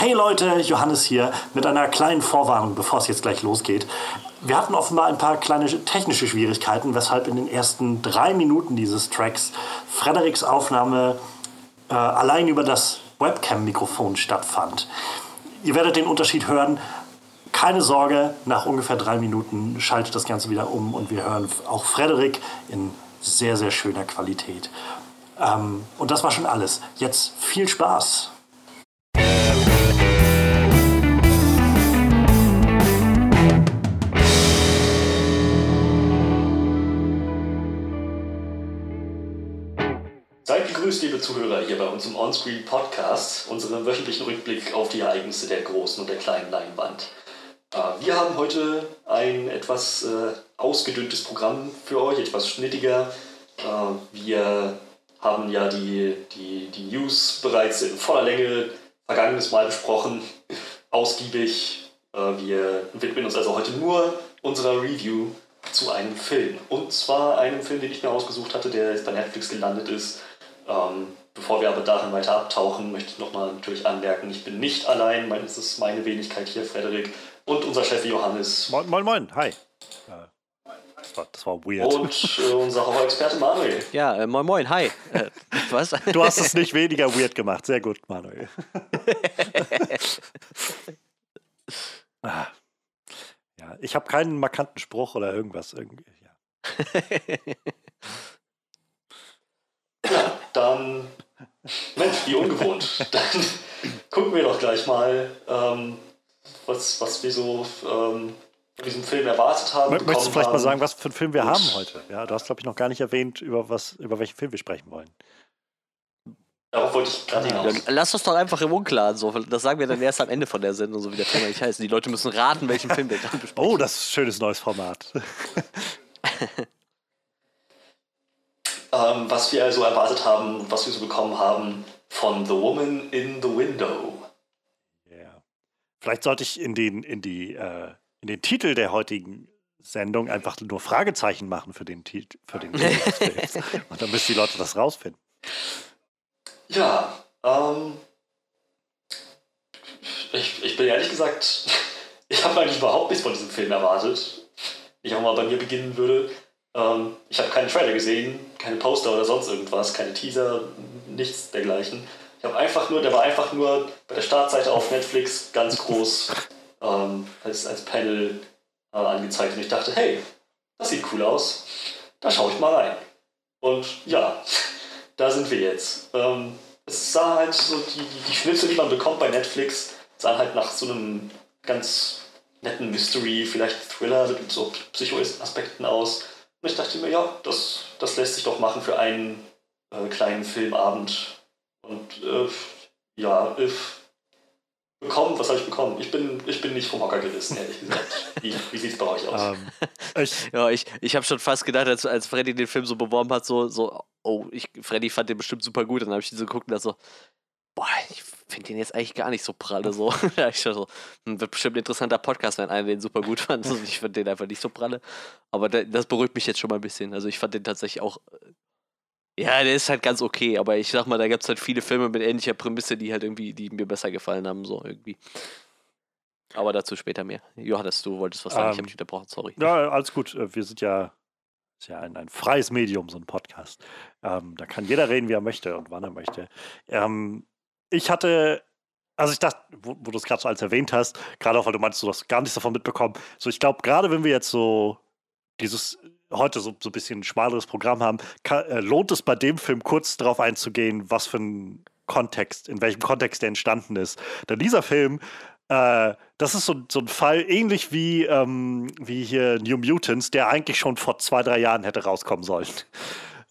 Hey Leute, Johannes hier mit einer kleinen Vorwarnung, bevor es jetzt gleich losgeht. Wir hatten offenbar ein paar kleine technische Schwierigkeiten, weshalb in den ersten drei Minuten dieses Tracks Frederiks Aufnahme äh, allein über das Webcam-Mikrofon stattfand. Ihr werdet den Unterschied hören. Keine Sorge, nach ungefähr drei Minuten schaltet das Ganze wieder um und wir hören auch Frederik in sehr, sehr schöner Qualität. Ähm, und das war schon alles. Jetzt viel Spaß! Begrüßt, liebe Zuhörer, hier bei uns im Onscreen Podcast, unserem wöchentlichen Rückblick auf die Ereignisse der großen und der kleinen Leinwand. Äh, wir haben heute ein etwas äh, ausgedünntes Programm für euch, etwas schnittiger. Äh, wir haben ja die, die, die News bereits in voller Länge vergangenes Mal besprochen, ausgiebig. Wir widmen uns also heute nur unserer Review zu einem Film. Und zwar einem Film, den ich mir ausgesucht hatte, der jetzt bei Netflix gelandet ist. Ähm, bevor wir aber darin weiter abtauchen, möchte ich nochmal natürlich anmerken, ich bin nicht allein, es ist meine Wenigkeit hier, Frederik, und unser Chef Johannes. Moin, moin, moin, hi. Das war, das war weird. Und äh, unser Horror-Experte Manuel. Ja, äh, moin, moin, hi. Äh, was? Du hast es nicht weniger weird gemacht. Sehr gut, Manuel. ah. Ja, ich habe keinen markanten Spruch oder irgendwas. Irgendwie, ja. Dann, Mensch, wie ungewohnt. Dann gucken wir doch gleich mal, ähm, was, was wir so ähm, von diesem Film erwartet haben. Möchtest du vielleicht haben. mal sagen, was für einen Film wir Und haben heute? Ja, du hast, glaube ich, noch gar nicht erwähnt, über, was, über welchen Film wir sprechen wollen. Darauf wollte ich gerade hinaus. Ja, lass uns doch einfach im Unklaren. So. Das sagen wir dann erst am Ende von der Sendung, so wie der Film eigentlich heißt. Die Leute müssen raten, welchen Film wir dann besprechen. Oh, das ist ein schönes neues Format. Ähm, was wir also erwartet haben, was wir so bekommen haben von The Woman in the Window. Yeah. Vielleicht sollte ich in den, in die, äh, in den Titel der heutigen Sendung einfach nur Fragezeichen machen für den Titel, für den Und dann müssen die Leute das rausfinden. Ja, ähm, ich, ich bin ehrlich gesagt, ich habe eigentlich überhaupt nichts von diesem Film erwartet. Ich auch mal bei mir beginnen würde. Ähm, ich habe keinen Trailer gesehen, keine Poster oder sonst irgendwas, keine Teaser, nichts dergleichen. Ich habe einfach nur, der war einfach nur bei der Startseite auf Netflix ganz groß ähm, als, als Panel äh, angezeigt und ich dachte, hey, das sieht cool aus, da schaue ich mal rein. Und ja, da sind wir jetzt. Ähm, es sah halt so, die, die Schnitzel, die man bekommt bei Netflix, sahen halt nach so einem ganz netten Mystery, vielleicht Thriller mit so Psycho-Aspekten aus. Und ich dachte mir, ja, das, das lässt sich doch machen für einen äh, kleinen Filmabend. Und äh, ja, äh, bekommen, was habe ich bekommen? Ich bin, ich bin nicht vom Hocker gerissen, ehrlich gesagt. Wie, wie sieht es bei euch aus? Um, ähm, ich, ja, ich, ich habe schon fast gedacht, als, als Freddy den Film so beworben hat, so, so oh, ich, Freddy fand den bestimmt super gut. Dann habe ich ihn so geguckt und dachte so, boah, ich finde den jetzt eigentlich gar nicht so pralle. So. ich so, hm, wird bestimmt ein interessanter Podcast, wenn einer den super gut fand. Also ich fand den einfach nicht so pralle. Aber das beruhigt mich jetzt schon mal ein bisschen. Also ich fand den tatsächlich auch. Äh, ja, der ist halt ganz okay, aber ich sag mal, da gibt es halt viele Filme mit ähnlicher Prämisse, die halt irgendwie, die mir besser gefallen haben, so irgendwie. Aber dazu später mehr. Johannes, du wolltest was sagen, ähm, ich habe dich unterbrochen, sorry. Ja, alles gut. Äh, wir sind ja, ist ja ein, ein freies Medium, so ein Podcast. Ähm, da kann jeder reden, wie er möchte und wann er möchte. Ähm, ich hatte, also ich dachte, wo, wo du es gerade so als erwähnt hast, gerade auch weil du meinst, du hast gar nichts davon mitbekommen. So, ich glaube, gerade wenn wir jetzt so dieses heute so, so ein bisschen schmaleres Programm haben, kann, äh, lohnt es bei dem Film kurz darauf einzugehen, was für ein Kontext, in welchem Kontext der entstanden ist. Denn dieser Film, äh, das ist so, so ein Fall ähnlich wie, ähm, wie hier New Mutants, der eigentlich schon vor zwei, drei Jahren hätte rauskommen sollen.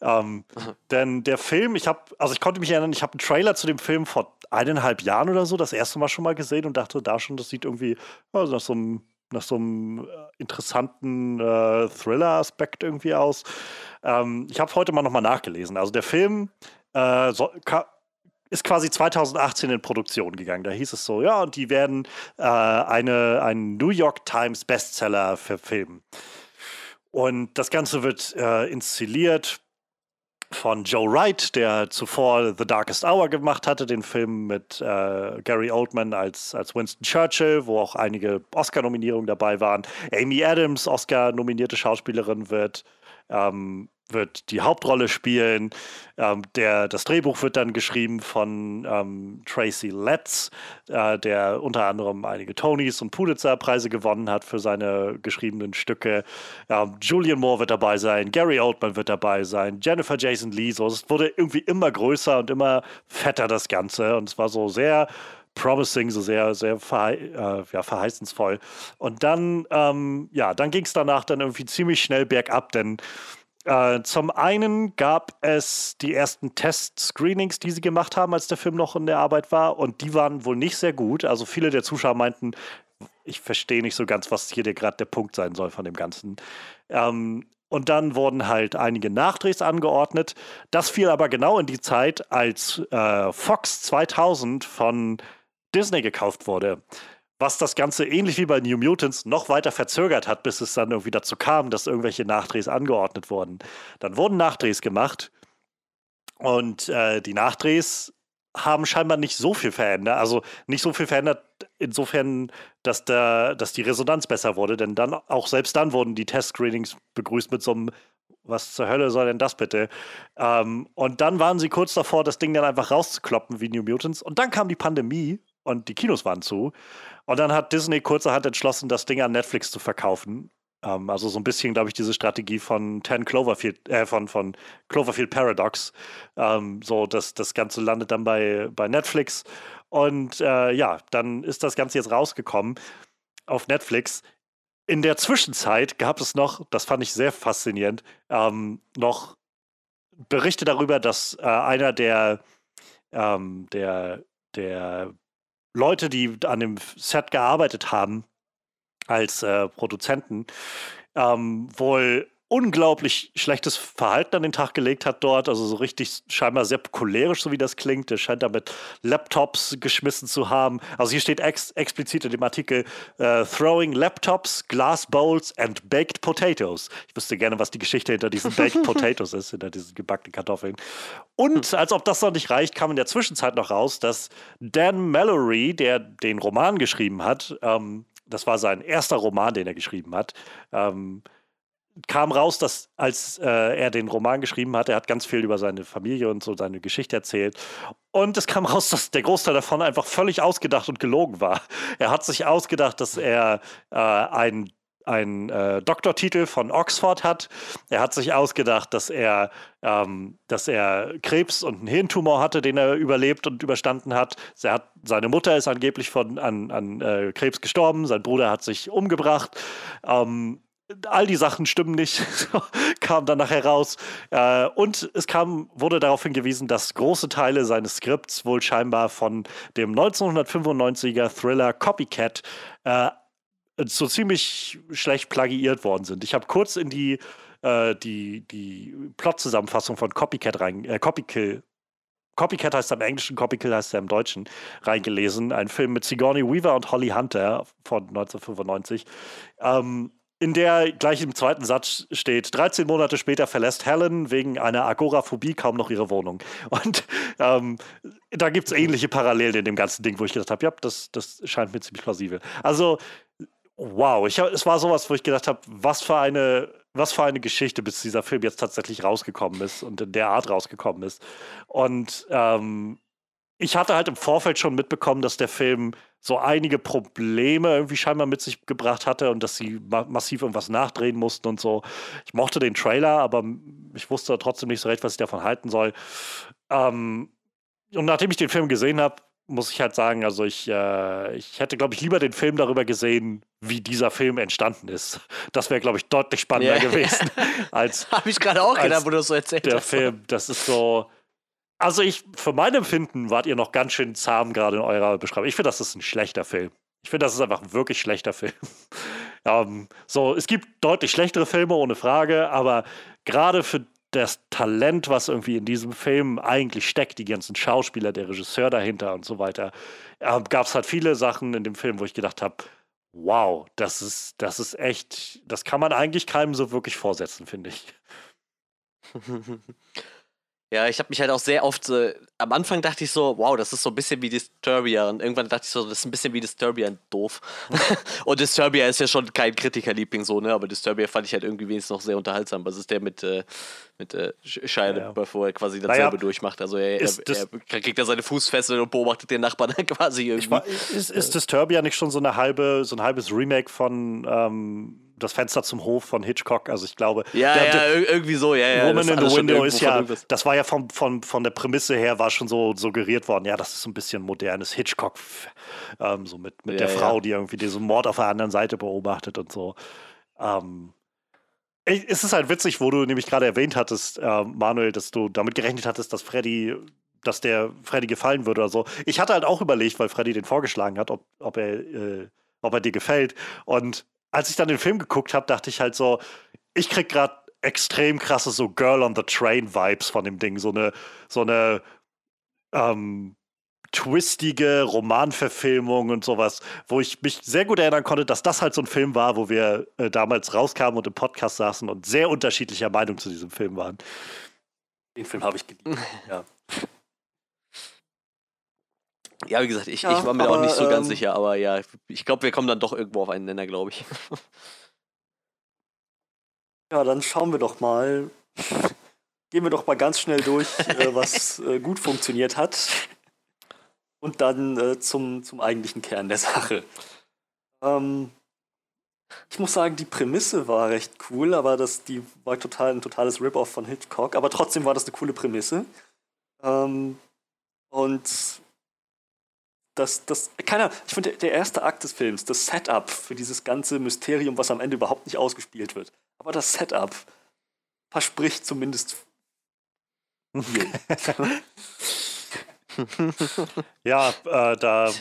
Ähm, denn der Film, ich habe, also ich konnte mich erinnern, ich habe einen Trailer zu dem Film vor eineinhalb Jahren oder so das erste Mal schon mal gesehen und dachte da schon, das sieht irgendwie also nach so einem nach so einem äh, interessanten äh, Thriller-Aspekt irgendwie aus. Ähm, ich habe heute mal nochmal nachgelesen. Also der Film äh, so, ist quasi 2018 in Produktion gegangen. Da hieß es so, ja, und die werden äh, eine, einen New York Times Bestseller verfilmen. Und das Ganze wird äh, inszeniert von Joe Wright, der zuvor The Darkest Hour gemacht hatte, den Film mit äh, Gary Oldman als, als Winston Churchill, wo auch einige Oscar-Nominierungen dabei waren. Amy Adams, Oscar-nominierte Schauspielerin, wird ähm, wird die Hauptrolle spielen. Ähm, der, das Drehbuch wird dann geschrieben von ähm, Tracy Letts, äh, der unter anderem einige Tonys und Pulitzer-Preise gewonnen hat für seine geschriebenen Stücke. Ähm, Julian Moore wird dabei sein, Gary Oldman wird dabei sein, Jennifer Jason Lee. So, es wurde irgendwie immer größer und immer fetter, das Ganze. Und es war so sehr promising, so sehr, sehr verhei äh, ja, verheißensvoll. Und dann, ähm, ja, dann ging es danach dann irgendwie ziemlich schnell bergab, denn äh, zum einen gab es die ersten Test-Screenings, die sie gemacht haben, als der Film noch in der Arbeit war, und die waren wohl nicht sehr gut. Also viele der Zuschauer meinten, ich verstehe nicht so ganz, was hier gerade der Punkt sein soll von dem Ganzen. Ähm, und dann wurden halt einige Nachdrehs angeordnet. Das fiel aber genau in die Zeit, als äh, Fox 2000 von Disney gekauft wurde was das Ganze ähnlich wie bei New Mutants noch weiter verzögert hat, bis es dann irgendwie dazu kam, dass irgendwelche Nachdrehs angeordnet wurden. Dann wurden Nachdrehs gemacht und äh, die Nachdrehs haben scheinbar nicht so viel verändert, also nicht so viel verändert insofern, dass, der, dass die Resonanz besser wurde, denn dann auch selbst dann wurden die Test-Screenings begrüßt mit so einem was zur Hölle soll denn das bitte? Ähm, und dann waren sie kurz davor, das Ding dann einfach rauszukloppen wie New Mutants. Und dann kam die Pandemie und die Kinos waren zu. Und dann hat Disney kurzerhand entschlossen, das Ding an Netflix zu verkaufen. Ähm, also so ein bisschen, glaube ich, diese Strategie von 10 Cloverfield, äh, von, von Cloverfield Paradox. Ähm, so, dass das Ganze landet dann bei, bei Netflix. Und äh, ja, dann ist das Ganze jetzt rausgekommen auf Netflix. In der Zwischenzeit gab es noch, das fand ich sehr faszinierend, ähm, noch Berichte darüber, dass äh, einer der, ähm, der, der Leute, die an dem Set gearbeitet haben, als äh, Produzenten, ähm, wohl unglaublich schlechtes Verhalten an den Tag gelegt hat dort, also so richtig scheinbar sehr cholerisch, so wie das klingt. Der scheint damit Laptops geschmissen zu haben. Also hier steht ex explizit in dem Artikel uh, Throwing Laptops, Glass Bowls and Baked Potatoes. Ich wüsste gerne, was die Geschichte hinter diesen Baked Potatoes ist, hinter diesen gebackenen Kartoffeln. Und als ob das noch nicht reicht, kam in der Zwischenzeit noch raus, dass Dan Mallory, der den Roman geschrieben hat, ähm, das war sein erster Roman, den er geschrieben hat, ähm, kam raus, dass als äh, er den Roman geschrieben hat, er hat ganz viel über seine Familie und so seine Geschichte erzählt. Und es kam raus, dass der Großteil davon einfach völlig ausgedacht und gelogen war. Er hat sich ausgedacht, dass er äh, einen einen äh, Doktortitel von Oxford hat. Er hat sich ausgedacht, dass er, ähm, dass er Krebs und einen Hirntumor hatte, den er überlebt und überstanden hat. Er hat seine Mutter ist angeblich von, an, an äh, Krebs gestorben, sein Bruder hat sich umgebracht. Ähm, all die Sachen stimmen nicht, kam dann nachher raus. Äh, und es kam, wurde darauf hingewiesen, dass große Teile seines Skripts wohl scheinbar von dem 1995er Thriller Copycat äh, so ziemlich schlecht plagiiert worden sind. Ich habe kurz in die, äh, die, die Plot-Zusammenfassung von Copycat rein, äh, Copykill Copycat heißt er im Englischen, Copykill heißt er im Deutschen, reingelesen. Ein Film mit Sigourney Weaver und Holly Hunter von 1995. Ähm, in der gleich im zweiten Satz steht, 13 Monate später verlässt Helen wegen einer Agoraphobie kaum noch ihre Wohnung. Und ähm, da gibt es ähnliche Parallelen in dem ganzen Ding, wo ich gedacht habe, ja, das, das scheint mir ziemlich plausibel. Also, wow, ich, es war sowas, wo ich gedacht habe, was für eine was für eine Geschichte, bis dieser Film jetzt tatsächlich rausgekommen ist und in der Art rausgekommen ist. Und ähm, ich hatte halt im Vorfeld schon mitbekommen, dass der Film so einige Probleme irgendwie scheinbar mit sich gebracht hatte und dass sie ma massiv irgendwas nachdrehen mussten und so. Ich mochte den Trailer, aber ich wusste trotzdem nicht so recht, was ich davon halten soll. Ähm, und nachdem ich den Film gesehen habe, muss ich halt sagen, also ich, äh, ich hätte, glaube ich, lieber den Film darüber gesehen, wie dieser Film entstanden ist. Das wäre, glaube ich, deutlich spannender yeah. gewesen als. Habe ich gerade auch gedacht, wo du das so erzählt der hast. Der Film, das ist so. Also ich, für mein Empfinden wart ihr noch ganz schön zahm gerade in eurer Beschreibung. Ich finde, das ist ein schlechter Film. Ich finde, das ist einfach ein wirklich schlechter Film. ähm, so, es gibt deutlich schlechtere Filme, ohne Frage, aber gerade für das Talent, was irgendwie in diesem Film eigentlich steckt, die ganzen Schauspieler, der Regisseur dahinter und so weiter, äh, gab es halt viele Sachen in dem Film, wo ich gedacht habe, wow, das ist, das ist echt, das kann man eigentlich keinem so wirklich vorsetzen, finde ich. Ja, ich habe mich halt auch sehr oft, äh, am Anfang dachte ich so, wow, das ist so ein bisschen wie Disturbia und irgendwann dachte ich so, das ist ein bisschen wie Disturbia und doof. und Disturbia ist ja schon kein Kritikerliebling so, ne, aber Disturbia fand ich halt irgendwie wenigstens noch sehr unterhaltsam. Was ist der mit, äh, mit äh, Shia Ja. LaBeouf, wo er quasi dasselbe Naja, durchmacht. Also er, er, das- er kriegt da seine Fußfessel und beobachtet den Nachbarn dann quasi irgendwie. War, ist, ist Disturbia nicht schon so eine halbe, so ein halbes Remake von ähm, Das Fenster zum Hof von Hitchcock? Also ich glaube, ja, der- ja, der- ir- irgendwie so, ja, ja. Woman das in the Window ist von ja, das war ja vom, von, von der Prämisse her, war schon so suggeriert worden, ja, das ist so ein bisschen modernes Hitchcock, ähm, so mit, mit Ja, der ja. Frau, die irgendwie diesen Mord auf der anderen Seite beobachtet und so. Ähm, es ist halt witzig, wo du nämlich gerade erwähnt hattest, äh, Manuel, dass du damit gerechnet hattest, dass Freddy, dass der Freddy gefallen würde oder so. Ich hatte halt auch überlegt, weil Freddy den vorgeschlagen hat, ob, ob, er, äh, ob er dir gefällt. Und als ich dann den Film geguckt habe, dachte ich halt so, ich krieg gerade extrem krasse so Girl on the Train Vibes von dem Ding, so eine so eine ähm, twistige Romanverfilmung und sowas, wo ich mich sehr gut erinnern konnte, dass das halt so ein Film war, wo wir äh, damals rauskamen und im Podcast saßen und sehr unterschiedlicher Meinung zu diesem Film waren. Den Film habe ich geliebt. ja. Ja, wie gesagt, ich, Ja, ich war mir auch aber, nicht so ganz ähm, sicher, aber ja, ich glaube, wir kommen dann doch irgendwo auf einen Nenner, glaube ich. ja, dann schauen wir doch mal. Gehen wir doch mal ganz schnell durch, äh, was äh, gut funktioniert hat. Und dann äh, zum, zum eigentlichen Kern der Sache. Ähm, ich muss sagen, die Prämisse war recht cool, aber das, die war total, ein totales Rip-Off von Hitchcock. Aber trotzdem war das eine coole Prämisse. Ähm, und das, das, keiner, ich finde, der erste Akt des Films, das Setup für dieses ganze Mysterium, was am Ende überhaupt nicht ausgespielt wird. Aber das Setup verspricht zumindest. Ja, äh, da.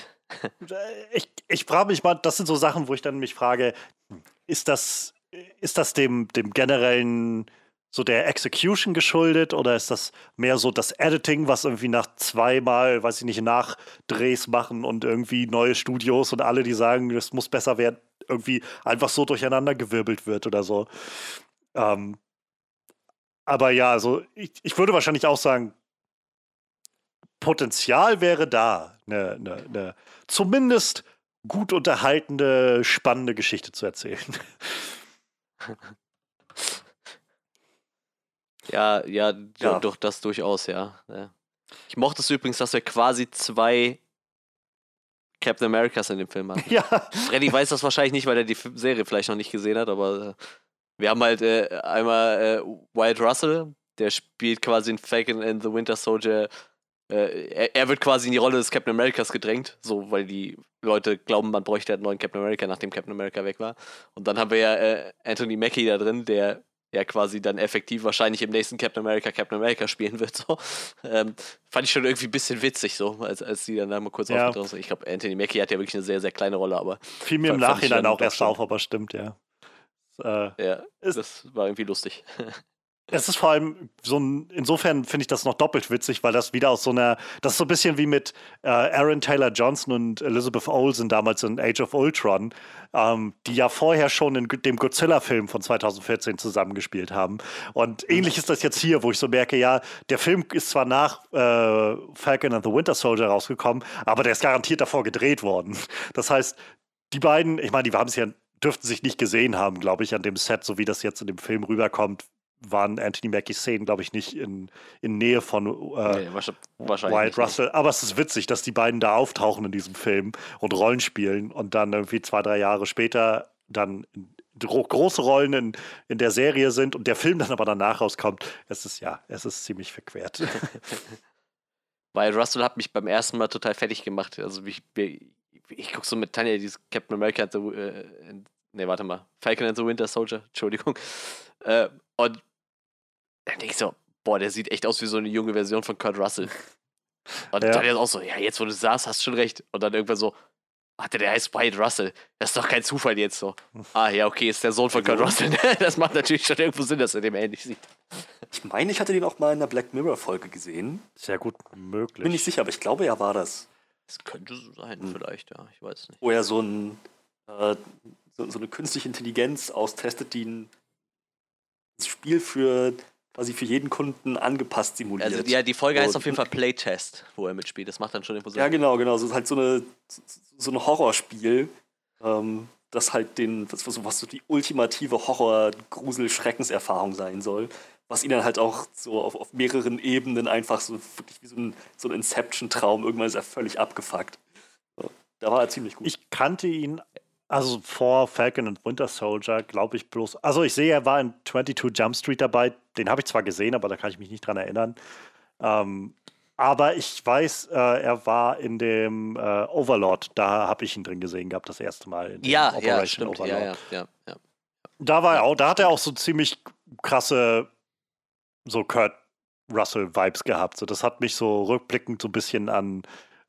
Ich, ich frage mich mal, das sind so Sachen, wo ich dann mich frage, ist das, ist das dem, dem generellen, so der Execution geschuldet oder ist das mehr so das Editing, was irgendwie nach zweimal, weiß ich nicht, Nachdrehs machen und irgendwie neue Studios und alle, die sagen, das muss besser werden, irgendwie einfach so durcheinandergewirbelt wird oder so. Ähm, aber ja, also ich, ich würde wahrscheinlich auch sagen, Potenzial wäre da, eine, eine, eine zumindest gut unterhaltende, spannende Geschichte zu erzählen. Ja, ja, Ja. doch, das durchaus, ja. ja. Ich mochte es übrigens, dass wir quasi zwei Captain Americas in dem Film haben. ja, Freddy weiß das wahrscheinlich nicht, weil er die Serie vielleicht noch nicht gesehen hat, aber äh, wir haben halt äh, einmal äh, Wyatt Russell, der spielt quasi in Falcon and the Winter Soldier. Äh, er, er wird quasi in die Rolle des Captain Americas gedrängt, so weil die Leute glauben, man bräuchte einen neuen Captain America, nachdem Captain America weg war. Und dann haben wir ja äh, Anthony Mackie da drin, der ja quasi dann effektiv wahrscheinlich im nächsten Captain America Captain America spielen wird. So. Ähm, fand ich schon irgendwie ein bisschen witzig, so, als, als die dann da mal kurz Ja. aufgetaucht sind. Ich glaube, Anthony Mackie hat ja wirklich eine sehr, sehr kleine Rolle, aber fiel mir im Nachhinein auch erst auf, aber stimmt, ja. Äh, ja, das war irgendwie lustig. Es ist vor allem so ein, insofern finde ich das noch doppelt witzig, weil das wieder aus so einer, das ist so ein bisschen wie mit äh, Aaron Taylor Johnson und Elizabeth Olsen damals in Age of Ultron, ähm, die ja vorher schon in dem Godzilla-Film von 2014 zusammengespielt haben. Und ähnlich ist das jetzt hier, wo ich so merke, ja, der Film ist zwar nach äh, Falcon and the Winter Soldier rausgekommen, aber der ist garantiert davor gedreht worden. Das heißt, die beiden, ich meine, die haben es ja, dürften sich nicht gesehen haben, glaube ich, an dem Set, so wie das jetzt in dem Film rüberkommt, waren Anthony Mackies Szenen, glaube ich, nicht in, in Nähe von äh, Nee. Wyatt nicht. Russell. Aber es ist witzig, dass die beiden da auftauchen in diesem Film und Rollen spielen und dann irgendwie zwei, drei Jahre später dann gro große Rollen in, in der Serie sind und der Film dann aber danach rauskommt. Es ist ja, es ist ziemlich verquert. Weil Russell hat mich beim ersten Mal total fertig gemacht. Also ich, ich, ich gucke so mit Tanja dieses Captain America and the, äh, and- nee, warte mal, Falcon and the Winter Soldier, Entschuldigung. Äh, und dann denke ich so, boah, der sieht echt aus wie so eine junge Version von Kurt Russell. Und Ja. dann ist auch so, ja, jetzt wo du sagst, hast du schon recht. Und dann irgendwann so, warte, der heißt Wyatt Russell. Das ist doch kein Zufall jetzt so. Ah, ja, okay, ist der Sohn von Kurt Russell. Das macht natürlich schon irgendwo Sinn, dass er dem ähnlich sieht. Ich meine, ich hatte den auch mal in der Black Mirror-Folge gesehen. Sehr gut möglich. Bin nicht sicher, aber ich glaube, er war das. Das könnte so sein, Hm. vielleicht, ja, ich weiß nicht. Wo er so, ein, äh, so, so eine künstliche Intelligenz austestet, die ein Spiel für quasi für jeden Kunden angepasst simuliert. Also, ja, die Folge heißt So, auf jeden Fall Playtest, wo er mitspielt. Das macht dann schon irgendwo Sinn. Ja, genau, genau. So ist halt so, eine, so ein Horrorspiel, ähm, das halt den, was, was, was so die ultimative Horror-Grusel-Schreckenserfahrung sein soll. Was ihn dann halt auch so auf, auf mehreren Ebenen einfach so wirklich wie so ein, so ein Inception-Traum. Irgendwann ist er völlig abgefuckt. So, da war er ziemlich gut. Ich kannte ihn, also vor Falcon und Winter Soldier, glaube ich bloß. Also ich sehe, er war in 22 Jump Street dabei. Den habe ich zwar gesehen, aber da kann ich mich nicht dran erinnern. Ähm, aber ich weiß, äh, er war in dem äh, Overlord. Da habe ich ihn drin gesehen gehabt, das erste Mal. Ja, ja, Operation stimmt. Ja, Overlord. ja, ja, ja. Da war er auch, da hat er auch so ziemlich krasse, so Kurt Russell-Vibes gehabt. So, das hat mich so rückblickend so ein bisschen an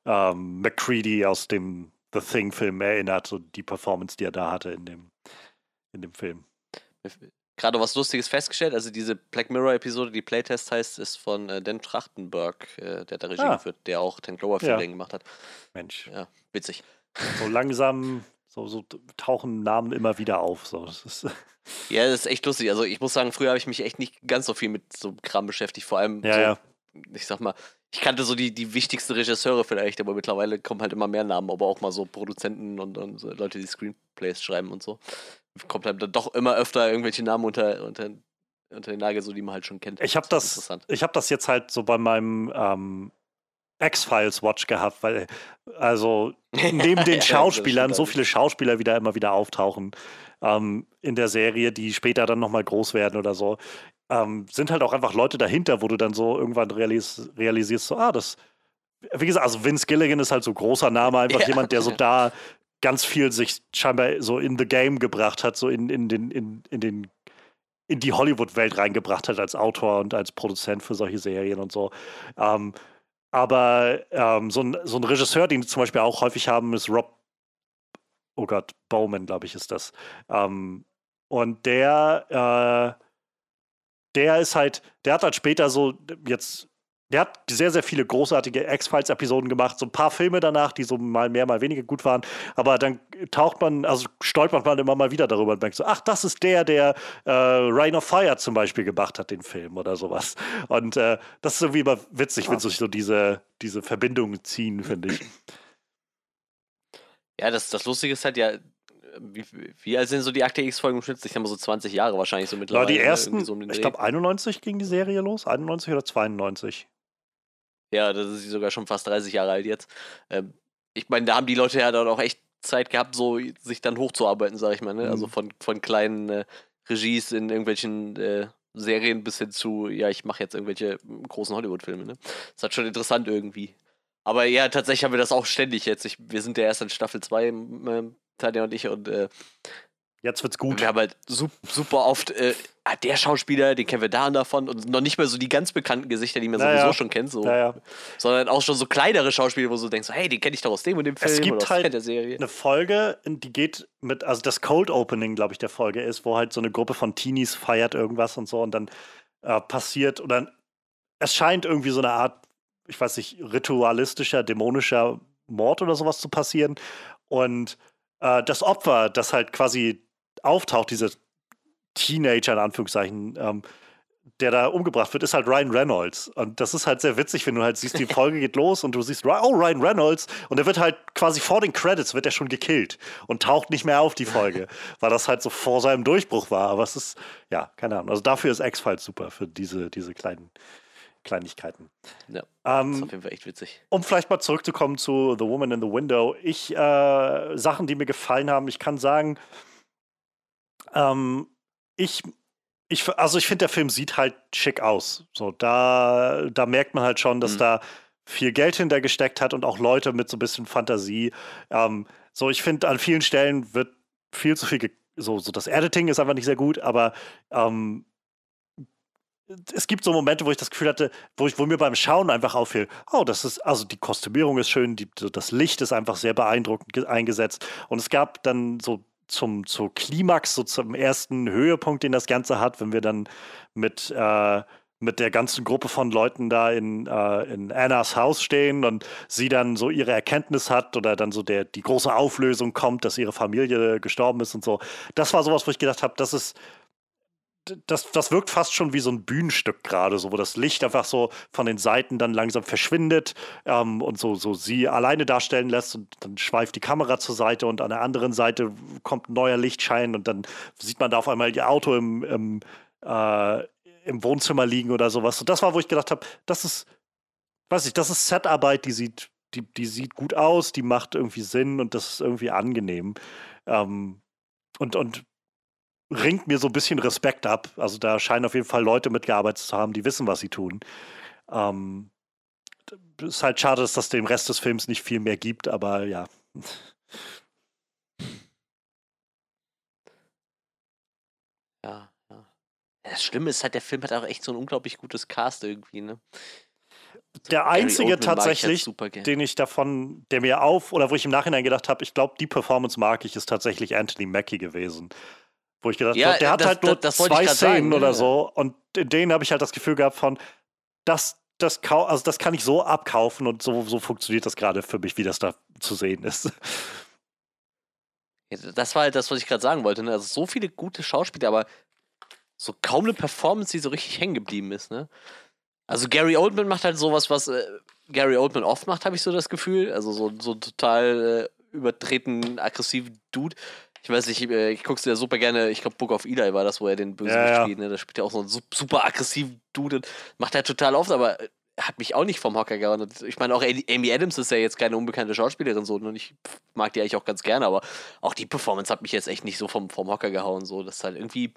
ähm, McCready aus dem The Thing-Film erinnert, so die Performance, die er da hatte in dem, in dem Film. Gerade was Lustiges festgestellt. Also, diese Black Mirror-Episode, die Playtest heißt, ist von äh, Dan Trachtenberg, äh, der da Regie Ah. geführt, der auch den Cloverfield Ja. gemacht hat. Mensch, Ja, witzig. so langsam, so, so tauchen Namen immer wieder auf. So. Das ist, Ja, das ist echt lustig. Also, ich muss sagen, früher habe ich mich echt nicht ganz so viel mit so Kram beschäftigt. Vor allem, ja, so, ja. ich sag mal, ich kannte so die, die wichtigsten Regisseure vielleicht, aber mittlerweile kommen halt immer mehr Namen, aber auch mal so Produzenten und, und so Leute, die Screenplays schreiben und so. Kommt halt dann doch immer öfter irgendwelche Namen unter, unter, unter den Nagel, so die man halt schon kennt. Ich habe Das das, ich hab das jetzt halt so bei meinem ähm, X-Files-Watch gehabt, weil also neben den Schauspielern so viele Schauspieler wieder immer wieder auftauchen ähm, in der Serie, die später dann nochmal groß werden oder so, ähm, sind halt auch einfach Leute dahinter, wo du dann so irgendwann realis realisierst, so, ah, das, wie gesagt, also Vince Gilligan ist halt so großer Name, einfach Ja. jemand, der so da ganz viel sich scheinbar so in the game gebracht hat, so in, in den, in, in den in die Hollywood-Welt reingebracht hat als Autor und als Produzent für solche Serien und so. Ähm, aber ähm, so, ein, so ein Regisseur, den zum Beispiel auch häufig haben, ist Rob, oh Gott, Bowman, glaube ich, ist das. Ähm, und der, äh, der ist halt, der hat halt später so jetzt, der hat sehr, sehr viele großartige X-Files-Episoden gemacht, so ein paar Filme danach, die so mal mehr, mal weniger gut waren. Aber dann taucht man, also stolpert man immer mal wieder darüber und denkt so, ach, das ist der, der äh, Rain of Fire zum Beispiel gemacht hat, den Film oder sowas. Und äh, das ist irgendwie immer witzig, wenn sich so diese, diese Verbindungen ziehen, finde ich. Ja, das, das Lustige ist halt ja, wie, wie alt sind so die Akte X-Folgen im Schnitt? Ich habe so 20 Jahre wahrscheinlich so Ja, mittlerweile. die ne? ersten, so um ich glaube 91 ging die Serie los, 91 oder 92. Ja, das ist sogar schon fast 30 Jahre alt jetzt. Ähm, ich meine, da haben die Leute ja dann auch echt Zeit gehabt, so sich dann hochzuarbeiten, sag ich mal. Ne? Also Mhm. von, von kleinen äh, Regies in irgendwelchen äh, Serien bis hin zu, ja, ich mache jetzt irgendwelche mm, großen Hollywood-Filme. Ne? Das hat schon interessant irgendwie. Aber ja, tatsächlich haben wir das auch ständig jetzt. Ich, wir sind ja erst in Staffel 2, ähm, Tanja und ich, und äh, Jetzt wird's gut. wir haben halt sup super oft, äh, ah, der Schauspieler, den kennen wir da und davon und noch nicht mehr so die ganz bekannten Gesichter, die man Ja, sowieso schon kennt, so, Ja, ja. sondern auch schon so kleinere Schauspieler, wo du denkst, hey, den kenne ich doch aus dem und dem Film Es gibt oder aus halt der Serie. Eine Folge, die geht mit, also das Cold Opening, glaube ich, der Folge ist, wo halt so eine Gruppe von Teenies feiert irgendwas und so und dann äh, passiert oder es scheint irgendwie so eine Art, ich weiß nicht, ritualistischer, dämonischer Mord oder sowas zu passieren. Und äh, das Opfer, das halt quasi auftaucht, diese Teenager in Anführungszeichen, ähm, der da umgebracht wird, ist halt Ryan Reynolds. Und das ist halt sehr witzig, wenn du halt siehst, die Folge geht los und du siehst, oh, Ryan Reynolds. Und der wird halt quasi vor den Credits wird er schon gekillt und taucht nicht mehr auf die Folge, weil das halt so vor seinem Durchbruch war. Aber es ist, ja, keine Ahnung. Also dafür ist X-Files super, für diese, diese kleinen Kleinigkeiten. Ja, Das ist Ähm, auf jeden Fall echt witzig. um vielleicht mal zurückzukommen zu The Woman in the Window. Ich, äh, Sachen, die mir gefallen haben, ich kann sagen, ähm, ich, ich, also ich finde, der Film sieht halt schick aus. So, da, da merkt man halt schon, dass Mhm. da viel Geld hintergesteckt hat und auch Leute mit so ein bisschen Fantasie. Ähm, so, ich finde, an vielen Stellen wird viel zu viel, so, so das Editing ist einfach nicht sehr gut, aber ähm, es gibt so Momente, wo ich das Gefühl hatte, wo, ich, wo mir beim Schauen einfach auffiel, oh, das ist, also die Kostümierung ist schön, die, das Licht ist einfach sehr beeindruckend ge- eingesetzt. Und es gab dann so zum, zur Klimax, so zum ersten Höhepunkt, den das Ganze hat, wenn wir dann mit, äh, mit der ganzen Gruppe von Leuten da in, äh, in Annas Haus stehen und sie dann so ihre Erkenntnis hat oder dann so der, die große Auflösung kommt, dass ihre Familie gestorben ist und so. Das war sowas, wo ich gedacht habe, das ist, das, das wirkt fast schon wie so ein Bühnenstück gerade, so wo das Licht einfach so von den Seiten dann langsam verschwindet ähm, und so, so sie alleine darstellen lässt und dann schweift die Kamera zur Seite und an der anderen Seite kommt ein neuer Lichtschein und dann sieht man da auf einmal ihr Auto im, im, äh, im Wohnzimmer liegen oder sowas. Und das war, wo ich gedacht habe, das ist, weiß ich, das ist Setarbeit, die sieht, die, die sieht gut aus, die macht irgendwie Sinn und das ist irgendwie angenehm. Ähm, und, und ringt mir so ein bisschen Respekt ab. Also da scheinen auf jeden Fall Leute mitgearbeitet zu haben, die wissen, was sie tun. Ähm, ist halt schade, dass das dem Rest des Films nicht viel mehr gibt, aber ja. Ja, ja. Das Schlimme ist halt, der Film hat auch echt so ein unglaublich gutes Cast irgendwie, ne? Der einzige tatsächlich, halt den ich davon, der mir auf, oder wo ich im Nachhinein gedacht habe, ich glaube, die Performance mag ich, ist tatsächlich Anthony Mackie gewesen. Wo ich gedacht ja, habe, der hat das, halt nur das, das zwei Szenen sagen, oder ja. so. Und in denen habe ich halt das Gefühl gehabt von, das, das, also das kann ich so abkaufen und so, so funktioniert das gerade für mich, wie das da zu sehen ist. Ja, das war halt das, was ich gerade sagen wollte. Ne? Also so viele gute Schauspieler, aber so kaum eine Performance, die so richtig hängen geblieben ist. Ne? Also Gary Oldman macht halt sowas, was äh, Gary Oldman oft macht, habe ich so das Gefühl. Also so, so total äh, übertreten, aggressiven Dude. Ich weiß nicht, ich, äh, ich guck's dir super gerne, ich glaube Book of Eli war das, wo er den Bösewicht ja, spielt, ne? Da spielt er auch so einen super aggressiven Dude. Macht er total oft, aber äh, hat mich auch nicht vom Hocker gehauen. Ich meine, auch Amy Adams ist ja jetzt keine unbekannte Schauspielerin so und ich mag die eigentlich auch ganz gerne, aber auch die Performance hat mich jetzt echt nicht so vom, vom Hocker gehauen. So, das ist halt irgendwie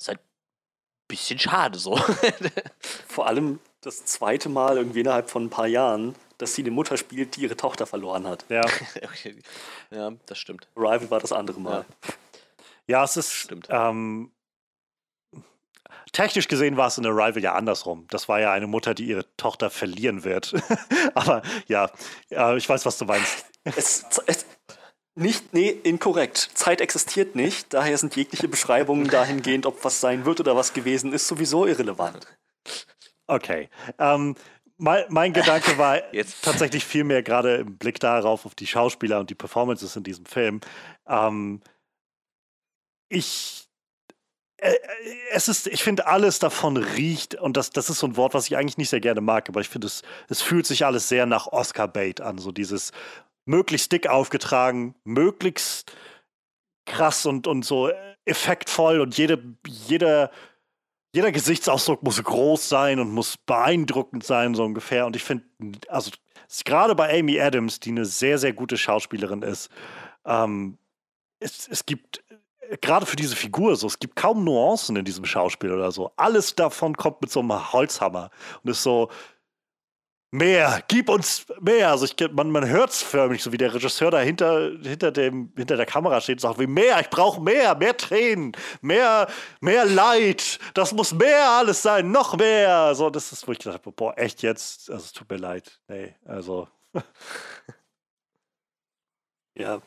ist halt ein bisschen schade so. Vor allem das zweite Mal irgendwie innerhalb von ein paar Jahren, dass sie eine Mutter spielt, die ihre Tochter verloren hat. Ja, ja das stimmt. Rival war das andere Mal. Ja, ja es ist. Stimmt. Ähm, technisch gesehen war es in Arrival ja andersrum. Das war ja eine Mutter, die ihre Tochter verlieren wird. Aber ja, äh, ich weiß, was du meinst. Es, es, nicht, nee, inkorrekt. Zeit existiert nicht, daher sind jegliche Beschreibungen dahingehend, ob was sein wird oder was gewesen ist, sowieso irrelevant. Okay. Ähm, mein, mein Gedanke war tatsächlich viel mehr gerade im Blick darauf, auf die Schauspieler und die Performances in diesem Film. Ähm, ich äh, äh, es ist, ich finde, alles davon riecht, und das, das ist so ein Wort, was ich eigentlich nicht sehr gerne mag, aber ich finde, es, es fühlt sich alles sehr nach Oscar-Bait an. So dieses möglichst dick aufgetragen, möglichst krass und, und so effektvoll und jede, jeder, jeder Gesichtsausdruck muss groß sein und muss beeindruckend sein, so ungefähr. Und ich finde, also gerade bei Amy Adams, die eine sehr, sehr gute Schauspielerin ist, ähm, es, es gibt gerade für diese Figur so, es gibt kaum Nuancen in diesem Schauspiel oder so. Alles davon kommt mit so einem Holzhammer und ist so, mehr, gib uns mehr. Also ich, man, man hört es förmlich, so wie der Regisseur da hinter, hinter, dem, hinter der Kamera steht und sagt, wie mehr, ich brauche mehr, mehr Tränen, mehr, mehr Leid, das muss mehr alles sein, noch mehr. So, das ist, wo ich gedacht habe, boah, echt jetzt, also es tut mir leid. Nee, also. ja,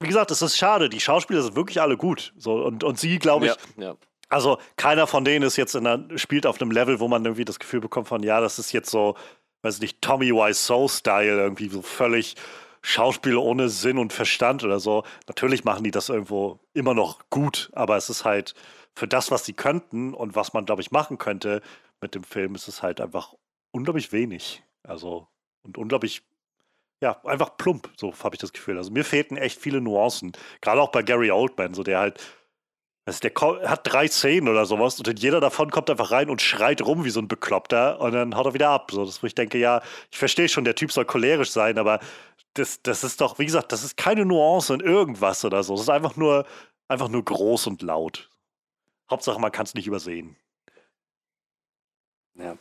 wie gesagt, es ist schade. Die Schauspieler sind wirklich alle gut. So, und, und sie, glaube ich, ja, ja. Also keiner von denen ist jetzt in einer, spielt auf einem Level, wo man irgendwie das Gefühl bekommt von, ja, das ist jetzt so, weiß nicht, Tommy Wiseau-Style, irgendwie so völlig Schauspiel ohne Sinn und Verstand oder so. Natürlich machen die das irgendwo immer noch gut, aber es ist halt für das, was sie könnten und was man, glaube ich, machen könnte mit dem Film, ist es halt einfach unglaublich wenig. Also, und unglaublich ja, einfach plump, so habe ich das Gefühl. Also mir fehlten echt viele Nuancen. Gerade auch bei Gary Oldman, so der halt, also der hat drei Szenen oder sowas und jeder davon kommt einfach rein und schreit rum wie so ein Bekloppter und dann haut er wieder ab. So, das, wo ich denke, ja, ich verstehe schon, der Typ soll cholerisch sein, aber das, das ist doch, wie gesagt, das ist keine Nuance in irgendwas oder so. Es ist einfach nur, einfach nur groß und laut. Hauptsache, man kann es nicht übersehen. Ja.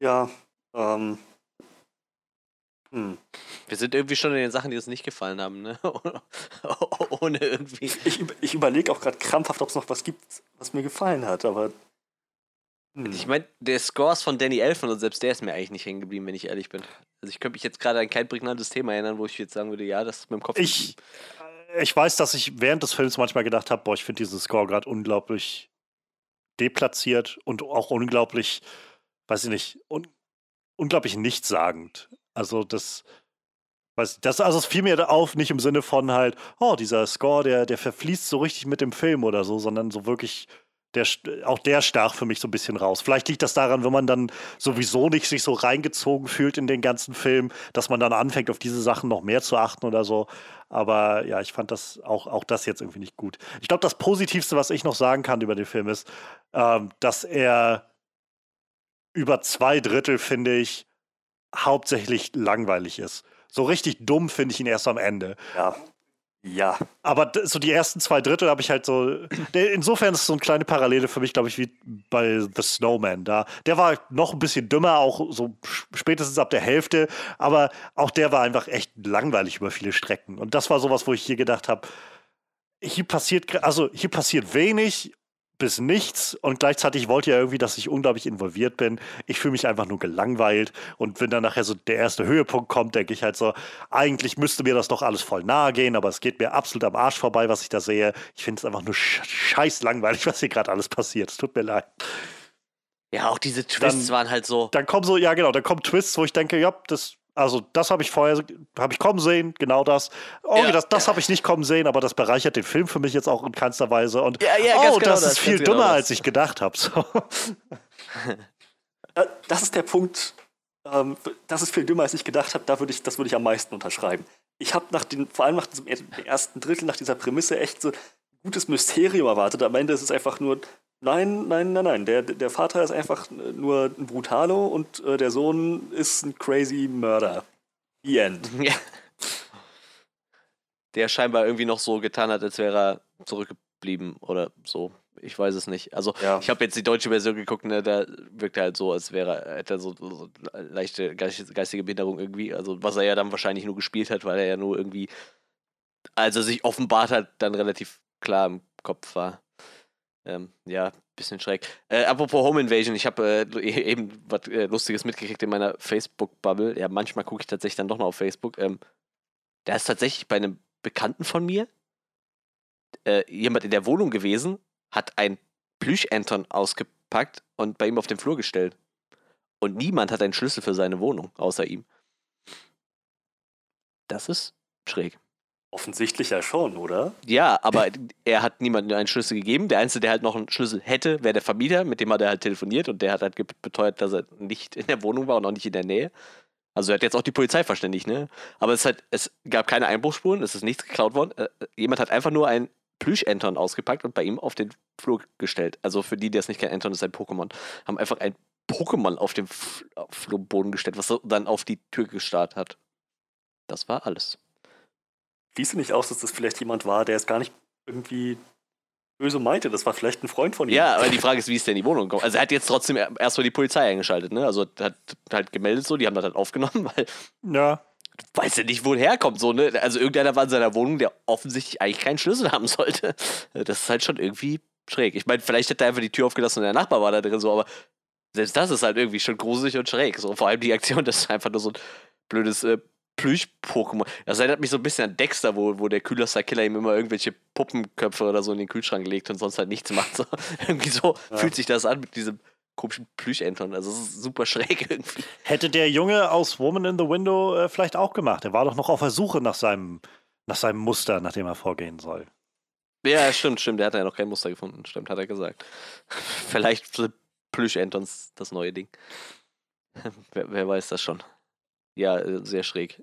Ja, ähm, hm. Wir sind irgendwie schon in den Sachen, die uns nicht gefallen haben, ne? Ohne irgendwie. Ich, ich überlege auch gerade krampfhaft, ob es noch was gibt, was mir gefallen hat, aber. Hm. Ich meine, der Scores von Danny Elfman und selbst der ist mir eigentlich nicht hängen geblieben, wenn ich ehrlich bin. Also ich könnte mich jetzt gerade an kein prägnantes Thema erinnern, wo ich jetzt sagen würde, ja, das ist mit dem Kopf. Ich, ich weiß, dass ich während des Films manchmal gedacht habe, boah, ich finde diesen Score gerade unglaublich deplatziert und auch unglaublich, weiß ich nicht, un unglaublich nichtssagend. Also das, Weiß, das, also es fiel mir auf, nicht im Sinne von halt, oh, dieser Score, der, der verfließt so richtig mit dem Film oder so, sondern so wirklich, der, auch der stach für mich so ein bisschen raus. Vielleicht liegt das daran, wenn man dann sowieso nicht sich so reingezogen fühlt in den ganzen Film, dass man dann anfängt, auf diese Sachen noch mehr zu achten oder so. Aber ja, ich fand das auch, auch das jetzt irgendwie nicht gut. Ich glaube, das Positivste, was ich noch sagen kann über den Film ist, ähm, dass er über zwei Drittel, finde ich, hauptsächlich langweilig ist. So richtig dumm finde ich ihn erst am Ende. Ja. Ja. Aber so die ersten zwei Drittel habe ich halt so. Insofern ist es so eine kleine Parallele für mich, glaube ich, wie bei The Snowman. Da, der war noch ein bisschen dümmer, auch so spätestens ab der Hälfte. Aber auch der war einfach echt langweilig über viele Strecken. Und das war sowas, wo ich hier gedacht habe, hier passiert, also hier passiert wenig bis nichts und gleichzeitig wollt ihr irgendwie, dass ich unglaublich involviert bin. Ich fühle mich einfach nur gelangweilt und wenn dann nachher so der erste Höhepunkt kommt, denke ich halt so, eigentlich müsste mir das doch alles voll nahe gehen, aber es geht mir absolut am Arsch vorbei, was ich da sehe. Ich finde es einfach nur scheiß langweilig, was hier gerade alles passiert. Es tut mir leid. Ja, auch diese Twists dann, waren halt so. Dann kommen so, ja genau, dann kommen Twists, wo ich denke, ja, das also das habe ich vorher, habe ich kommen sehen, genau das. Oh, ja, das, das ja. habe ich nicht kommen sehen, aber das bereichert den Film für mich jetzt auch in keinster Weise. Und ja, ja, oh, genau das ist viel genau dümmer, das. als ich gedacht habe. So. Äh, das ist der Punkt, ähm, das ist viel dümmer, als ich gedacht habe, da würde ich, das würde ich am meisten unterschreiben. Ich habe nach den, vor allem nach dem ersten Drittel, nach dieser Prämisse echt so ein gutes Mysterium erwartet. Am Ende ist es einfach nur Nein, nein, nein, nein. Der, der Vater ist einfach nur ein Brutalo und äh, der Sohn ist ein crazy Mörder. The end. Ja. Der scheinbar irgendwie noch so getan hat, als wäre er zurückgeblieben oder so. Ich weiß es nicht. Also, ja. ich habe jetzt die deutsche Version geguckt, ne, da wirkt er halt so, als wäre er, hätte er so, so leichte geistige Behinderung irgendwie. Also, was er ja dann wahrscheinlich nur gespielt hat, weil er ja nur irgendwie, als er sich offenbart hat, dann relativ klar im Kopf war. Ähm, ja, bisschen schräg. Äh, apropos Home Invasion, ich habe äh, e-, eben was äh, Lustiges mitgekriegt in meiner Facebook-Bubble. Ja, manchmal gucke ich tatsächlich dann doch noch auf Facebook. Ähm, da ist tatsächlich bei einem Bekannten von mir äh, jemand in der Wohnung gewesen, hat ein Plüschentern ausgepackt und bei ihm auf den Flur gestellt. Und niemand hat einen Schlüssel für seine Wohnung, außer ihm. Das ist schräg. Offensichtlich ja schon, oder? Ja, aber er hat niemandem einen Schlüssel gegeben. Der Einzige, der halt noch einen Schlüssel hätte, wäre der Vermieter, mit dem hat er halt telefoniert und der hat halt beteuert, dass er nicht in der Wohnung war und auch nicht in der Nähe. Also er hat jetzt auch die Polizei verständigt, ne? Aber es, halt, es gab keine Einbruchsspuren, es ist nichts geklaut worden. Äh, jemand hat einfach nur ein Plüsch-Anton ausgepackt und bei ihm auf den Flur gestellt. Also für die, die das nicht kennen, Anton ist ein Pokémon. Haben einfach ein Pokémon auf den Flurboden gestellt, was dann auf die Tür gestarrt hat. Das war alles schließe nicht aus, dass das vielleicht jemand war, der es gar nicht irgendwie böse meinte. Das war vielleicht ein Freund von ihm. Ja, aber die Frage ist, wie ist der in die Wohnung gekommen? Also er hat jetzt trotzdem erstmal die Polizei eingeschaltet, ne? Also hat halt gemeldet so, die haben das halt aufgenommen, weil. Ja. Weiß ja nicht, wo er herkommt, so, ne? Also irgendeiner war in seiner Wohnung, der offensichtlich eigentlich keinen Schlüssel haben sollte. Das ist halt schon irgendwie schräg. Ich meine, vielleicht hätte er einfach die Tür aufgelassen und der Nachbar war da drin, so, aber selbst das ist halt irgendwie schon gruselig und schräg. So, vor allem die Aktion, das ist einfach nur so ein blödes äh, Plüsch-Pokémon. Das erinnert mich so ein bisschen an Dexter, wo, wo der Kühlerster-Killer ihm immer irgendwelche Puppenköpfe oder so in den Kühlschrank legt und sonst halt nichts macht. So, irgendwie so ja. fühlt sich das an mit diesem komischen Plüschentern. Also es ist super schräg irgendwie. Hätte der Junge aus Woman in the Window äh, vielleicht auch gemacht. Er war doch noch auf der Suche nach seinem, nach seinem Muster, nach dem er vorgehen soll. Ja, stimmt, stimmt. Der hat ja noch kein Muster gefunden. Stimmt, hat er gesagt. Vielleicht sind Plüschentons das neue Ding. wer, wer weiß das schon. Ja, äh, sehr schräg.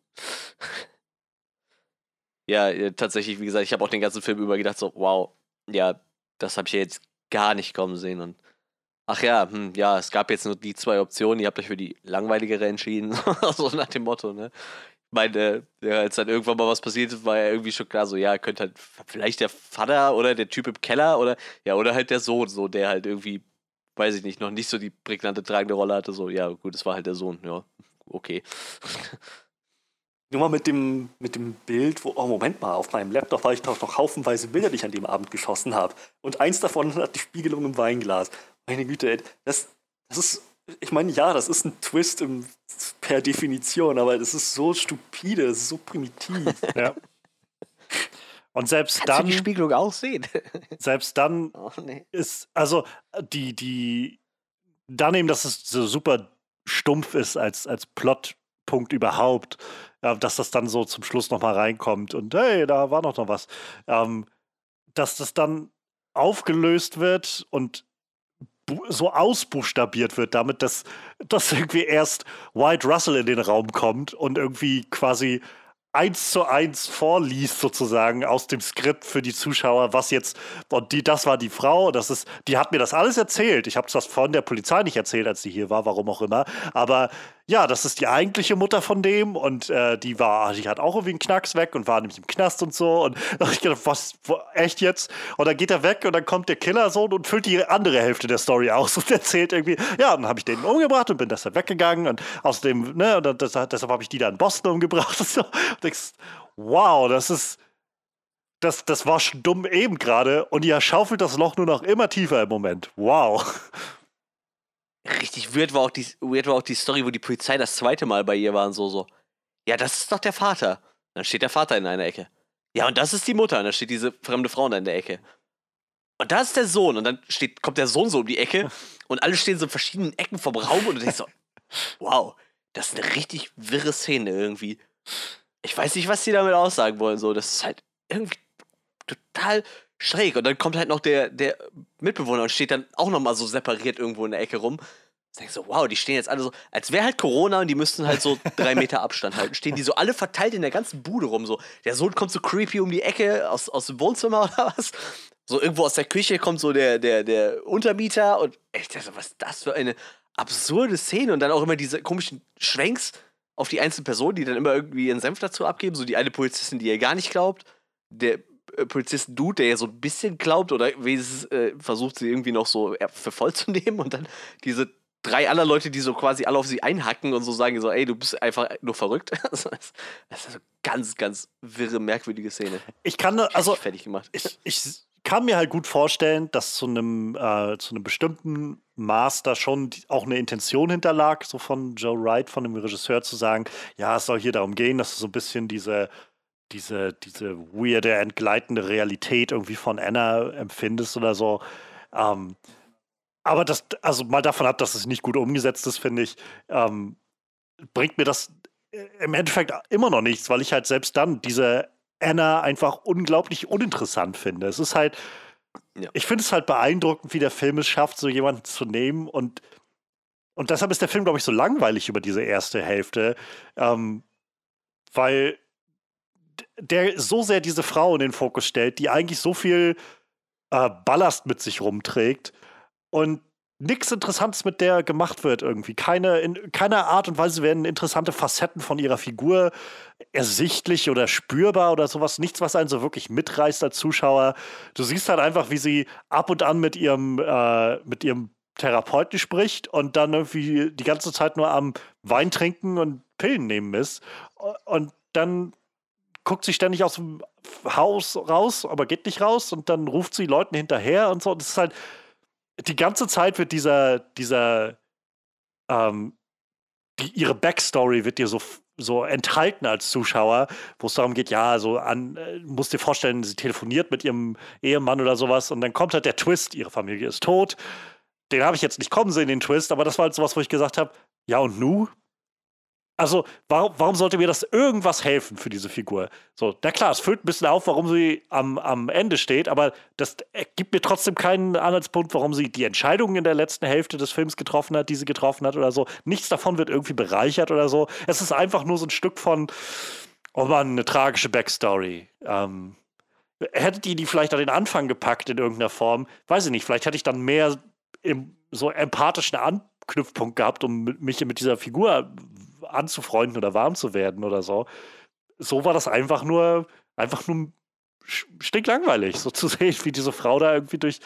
ja, äh, tatsächlich, wie gesagt, ich habe auch den ganzen Film über gedacht, so, wow, ja, das habe ich jetzt gar nicht kommen sehen. Und ach ja, hm, ja, es gab jetzt nur die zwei Optionen, ihr habt euch für die langweiligere entschieden, so nach dem Motto, ne? Ich meine, ja, als dann irgendwann mal was passiert ist, war ja irgendwie schon klar, so, ja, könnte halt vielleicht der Vater oder der Typ im Keller oder, ja, oder halt der Sohn, so, der halt irgendwie, weiß ich nicht, noch nicht so die prägnante tragende Rolle hatte, so, ja, gut, es war halt der Sohn, ja, okay. Nur mal mit dem, mit dem Bild, wo, oh Moment mal, auf meinem Laptop war ich doch noch haufenweise Bilder, die ich an dem Abend geschossen habe. Und eins davon hat die Spiegelung im Weinglas. Meine Güte, ey, das, das ist, ich meine, ja, das ist ein Twist im, per Definition, aber das ist so stupide, das ist so primitiv. Ja. Und selbst Kannst dann. Du die Spiegelung auch sehen. selbst dann oh, nee. ist, also die, die, dann eben, dass es so super stumpf ist als, als Plot Punkt überhaupt, äh, dass das dann so zum Schluss nochmal reinkommt und hey, da war noch noch was. Ähm, dass das dann aufgelöst wird und so ausbuchstabiert wird, damit dass, dass irgendwie erst White Russell in den Raum kommt und irgendwie quasi eins zu eins vorliest sozusagen aus dem Skript für die Zuschauer, was jetzt und die das war die Frau, das ist die hat mir das alles erzählt. Ich habe das von der Polizei nicht erzählt, als sie hier war, warum auch immer, aber ja, das ist die eigentliche Mutter von dem und äh, die war, die hat auch irgendwie einen Knacks weg und war nämlich im Knast und so und da ich gedacht, was, echt jetzt? Und dann geht er weg und dann kommt der Killersohn und füllt die andere Hälfte der Story aus und erzählt irgendwie, ja, dann habe ich den umgebracht und bin deshalb weggegangen und außerdem, ne, und das, deshalb habe ich die da in Boston umgebracht und so. Und denkst, wow, das ist, das, das war schon dumm eben gerade und ihr schaufelt das Loch nur noch immer tiefer im Moment. Wow. Richtig weird war, auch die, weird war auch die Story, wo die Polizei das zweite Mal bei ihr war und so, so. Ja, das ist doch der Vater. Dann steht der Vater in einer Ecke. Ja, und das ist die Mutter. Und dann steht diese fremde Frau in der Ecke. Und da ist der Sohn. Und dann steht, kommt der Sohn so um die Ecke. Und alle stehen so in verschiedenen Ecken vom Raum. Und du denkst so, wow, das ist eine richtig wirre Szene irgendwie. Ich weiß nicht, was die damit aussagen wollen. So, das ist halt irgendwie total schräg. Und dann kommt halt noch der, der Mitbewohner und steht dann auch nochmal so separiert irgendwo in der Ecke rum. Ich denke so, wow, die stehen jetzt alle so, als wäre halt Corona und die müssten halt so drei Meter Abstand halten. Stehen die so alle verteilt in der ganzen Bude rum. So, der Sohn kommt so creepy um die Ecke aus, aus dem Wohnzimmer oder was. So irgendwo aus der Küche kommt so der, der, der Untermieter und echt, also, was ist das für eine absurde Szene und dann auch immer diese komischen Schwenks auf die einzelnen Personen, die dann immer irgendwie ihren Senf dazu abgeben. So die eine Polizistin, die ihr gar nicht glaubt, der Polizisten Dude, der ja so ein bisschen glaubt oder wenigstens äh, versucht, sie irgendwie noch so für voll zu nehmen und dann diese drei anderen Leute, die so quasi alle auf sie einhacken und so sagen so, ey, du bist einfach nur verrückt. das ist eine ganz, ganz wirre, merkwürdige Szene. Ich kann, also, fertig gemacht. Ich, ich kann mir halt gut vorstellen, dass zu einem, äh, zu einem bestimmten Maß da schon auch eine Intention hinterlag, so von Joe Wright, von dem Regisseur, zu sagen, ja, es soll hier darum gehen, dass du so ein bisschen diese diese, diese weirde, entgleitende Realität irgendwie von Anna empfindest oder so. Ähm, aber das, also mal davon ab, dass es nicht gut umgesetzt ist, finde ich, ähm, bringt mir das im Endeffekt immer noch nichts, weil ich halt selbst dann diese Anna einfach unglaublich uninteressant finde. Es ist halt, ja. ich finde es halt beeindruckend, wie der Film es schafft, so jemanden zu nehmen und und deshalb ist der Film, glaube ich, so langweilig über diese erste Hälfte, ähm, weil der so sehr diese Frau in den Fokus stellt, die eigentlich so viel äh, Ballast mit sich rumträgt und nichts Interessantes mit der gemacht wird irgendwie. Keine, in keiner Art und Weise werden interessante Facetten von ihrer Figur ersichtlich oder spürbar oder sowas. Nichts, was einen so wirklich mitreißt als Zuschauer. Du siehst halt einfach, wie sie ab und an mit ihrem, äh, mit ihrem Therapeuten spricht und dann irgendwie die ganze Zeit nur am Wein trinken und Pillen nehmen ist. Und dann guckt sie ständig aus dem Haus raus, aber geht nicht raus und dann ruft sie Leuten hinterher und so. Und das ist halt, die ganze Zeit wird dieser, dieser, ähm, die, ihre Backstory wird dir so, so enthalten als Zuschauer, wo es darum geht, ja, so an, äh, musst dir vorstellen, sie telefoniert mit ihrem Ehemann oder sowas und dann kommt halt der Twist, ihre Familie ist tot. Den habe ich jetzt nicht kommen sehen, den Twist, aber das war halt sowas, wo ich gesagt habe, ja und nu? Also, warum, warum sollte mir das irgendwas helfen für diese Figur? So, na klar, es füllt ein bisschen auf, warum sie am, am Ende steht, aber das gibt mir trotzdem keinen Anhaltspunkt, warum sie die Entscheidungen in der letzten Hälfte des Films getroffen hat, die sie getroffen hat oder so. Nichts davon wird irgendwie bereichert oder so. Es ist einfach nur so ein Stück von, oh man, eine tragische Backstory. Ähm, hättet ihr die vielleicht an den Anfang gepackt in irgendeiner Form? Weiß ich nicht, vielleicht hätte ich dann mehr im, so empathischen Anknüpfpunkt gehabt, um mich mit dieser Figur anzufreunden oder warm zu werden oder so. So war das einfach nur, einfach nur stinklangweilig, so zu sehen, wie diese Frau da irgendwie durch,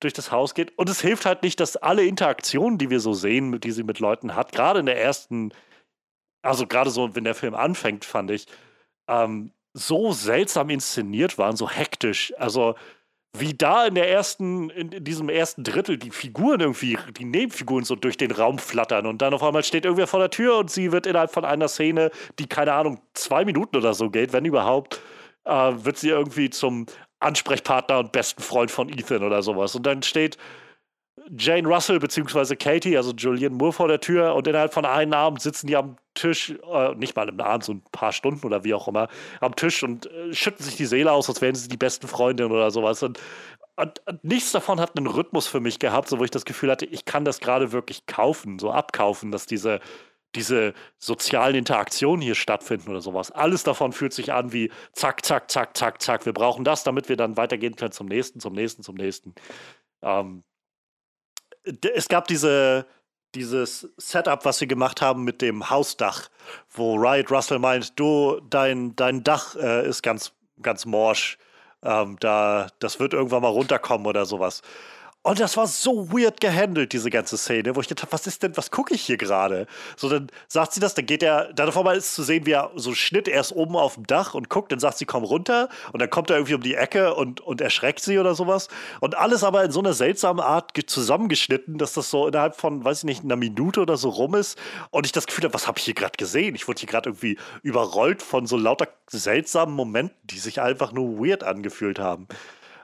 durch das Haus geht. Und es hilft halt nicht, dass alle Interaktionen, die wir so sehen, die sie mit Leuten hat, gerade in der ersten, also gerade so, wenn der Film anfängt, fand ich, ähm, so seltsam inszeniert waren, so hektisch. Also wie da in der ersten, in, diesem ersten Drittel die Figuren irgendwie, die Nebenfiguren so durch den Raum flattern und dann auf einmal steht irgendwer vor der Tür und sie wird innerhalb von einer Szene, die keine Ahnung, zwei Minuten oder so geht, wenn überhaupt, äh, wird sie irgendwie zum Ansprechpartner und besten Freund von Ethan oder sowas. Und dann steht Jane Russell bzw. Katie, also Julianne Moore vor der Tür und innerhalb von einem Abend sitzen die am Tisch, äh, nicht mal im Abend, so ein paar Stunden oder wie auch immer, am Tisch und äh, schütten sich die Seele aus, als wären sie die besten Freundinnen oder sowas. Und, und, und, nichts davon hat einen Rhythmus für mich gehabt, so wo ich das Gefühl hatte, ich kann das gerade wirklich kaufen, so abkaufen, dass diese, diese sozialen Interaktionen hier stattfinden oder sowas. Alles davon fühlt sich an wie zack, zack, zack, zack, zack. Wir brauchen das, damit wir dann weitergehen können zum nächsten, zum nächsten, zum nächsten. Ähm, es gab diese, dieses Setup, was sie gemacht haben mit dem Hausdach, wo Riot Russell meint, du, dein, dein Dach äh, ist ganz, ganz morsch. Ähm, da, das wird irgendwann mal runterkommen oder sowas. Und das war so weird gehandelt, diese ganze Szene, wo ich gedacht habe, was ist denn, was gucke ich hier gerade? So, dann sagt sie das, dann geht er, davor mal ist zu sehen, wie er so Schnitt erst oben auf dem Dach und guckt, dann sagt sie, komm runter und dann kommt er irgendwie um die Ecke und, und erschreckt sie oder sowas. Und alles aber in so einer seltsamen Art zusammengeschnitten, dass das so innerhalb von, weiß ich nicht, einer Minute oder so rum ist und ich das Gefühl habe, was habe ich hier gerade gesehen? Ich wurde hier gerade irgendwie überrollt von so lauter seltsamen Momenten, die sich einfach nur weird angefühlt haben.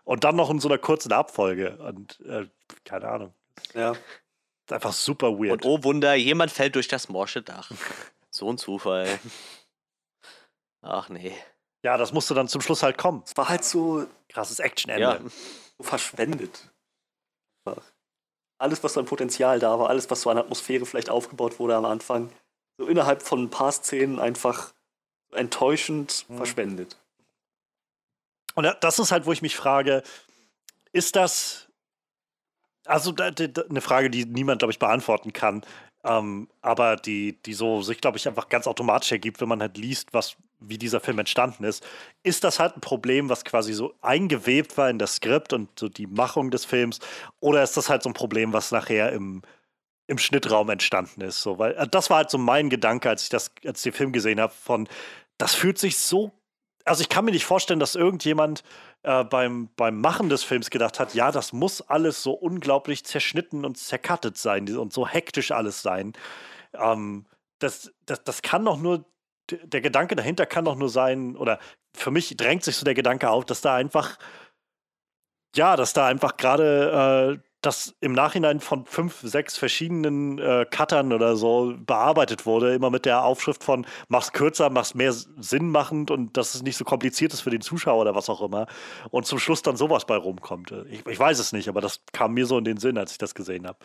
Und dann noch in so einer kurzen Abfolge. Und äh, keine Ahnung. Ja. Ist einfach super weird. Und oh Wunder, jemand fällt durch das morsche Dach. so ein Zufall. Ach nee. Ja, das musste dann zum Schluss halt kommen. Es war halt so krasses Action-Ende. Ja. so verschwendet. Alles, was so an Potenzial da war, alles, was so an Atmosphäre vielleicht aufgebaut wurde am Anfang, so innerhalb von ein paar Szenen einfach enttäuschend Mhm. verschwendet. Und das ist halt, wo ich mich frage, ist das, also da, da, eine Frage, die niemand, glaube ich, beantworten kann, ähm, aber die, die so sich, glaube ich, einfach ganz automatisch ergibt, wenn man halt liest, was, wie dieser Film entstanden ist. Ist das halt ein Problem, was quasi so eingewebt war in das Skript und so die Machung des Films? Oder ist das halt so ein Problem, was nachher im, im Schnittraum entstanden ist? So, weil äh, das war halt so mein Gedanke, als ich das, als ich den Film gesehen habe, von das fühlt sich so also ich kann mir nicht vorstellen, dass irgendjemand äh, beim, beim Machen des Films gedacht hat, ja, das muss alles so unglaublich zerschnitten und zerkattet sein und so hektisch alles sein. Ähm, das, das, das kann doch nur, der Gedanke dahinter kann doch nur sein, oder für mich drängt sich so der Gedanke auf, dass da einfach, ja, dass da einfach gerade äh, das im Nachhinein von fünf, sechs verschiedenen äh, Cuttern oder so bearbeitet wurde, immer mit der Aufschrift von mach's kürzer, mach's mehr sinnmachend und dass es nicht so kompliziert ist für den Zuschauer oder was auch immer. Und zum Schluss dann sowas bei rumkommt. Ich, ich weiß es nicht, aber das kam mir so in den Sinn, als ich das gesehen habe.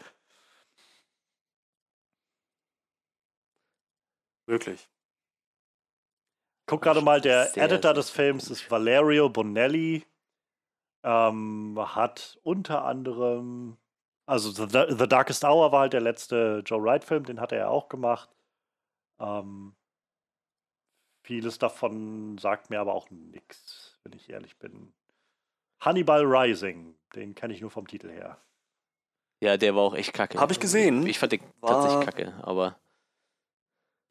Wirklich. Guck gerade mal, der Sehr, Editor des Films ist Valerio Bonelli. Ähm, hat unter anderem, also The, The Darkest Hour war halt der letzte Joe Wright-Film, den hat er ja auch gemacht. Ähm, vieles davon sagt mir aber auch nichts, wenn ich ehrlich bin. Hannibal Rising, den kenne ich nur vom Titel her. Ja, der war auch echt kacke. Hab ich gesehen. Ich fand den War- tatsächlich kacke, aber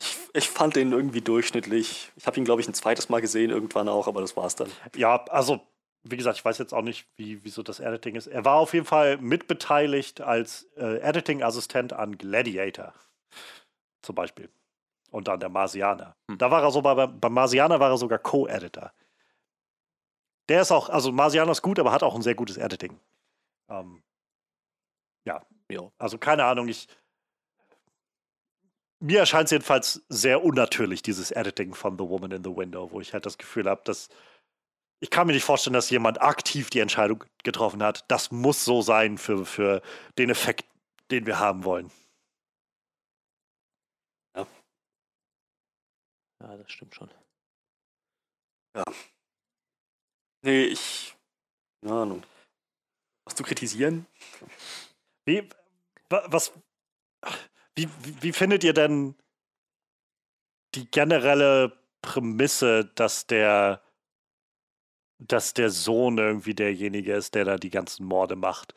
Ich, ich fand den irgendwie durchschnittlich. Ich habe ihn, glaube ich, ein zweites Mal gesehen, irgendwann auch, aber das war's dann. Ja, also, wie gesagt, ich weiß jetzt auch nicht, wie, wieso das Editing ist. Er war auf jeden Fall mitbeteiligt als äh, Editing-Assistent an Gladiator. Zum Beispiel. Und an der Marsianer. Hm. Da war er so, bei, beim Marsianer war er sogar Co-Editor. Der ist auch, also Marsianer ist gut, aber hat auch ein sehr gutes Editing. Ähm, ja, ja. also keine Ahnung, ich. Mir erscheint es jedenfalls sehr unnatürlich, dieses Editing von The Woman in the Window, wo ich halt das Gefühl habe, dass. Ich kann mir nicht vorstellen, dass jemand aktiv die Entscheidung getroffen hat. Das muss so sein für, für den Effekt, den wir haben wollen. Ja, das stimmt schon. Nee, ich. Keine Ahnung. Was zu kritisieren? Wie, wa- was, wie, wie, wie findet ihr denn die generelle Prämisse, dass der, dass der Sohn irgendwie derjenige ist, der da die ganzen Morde macht?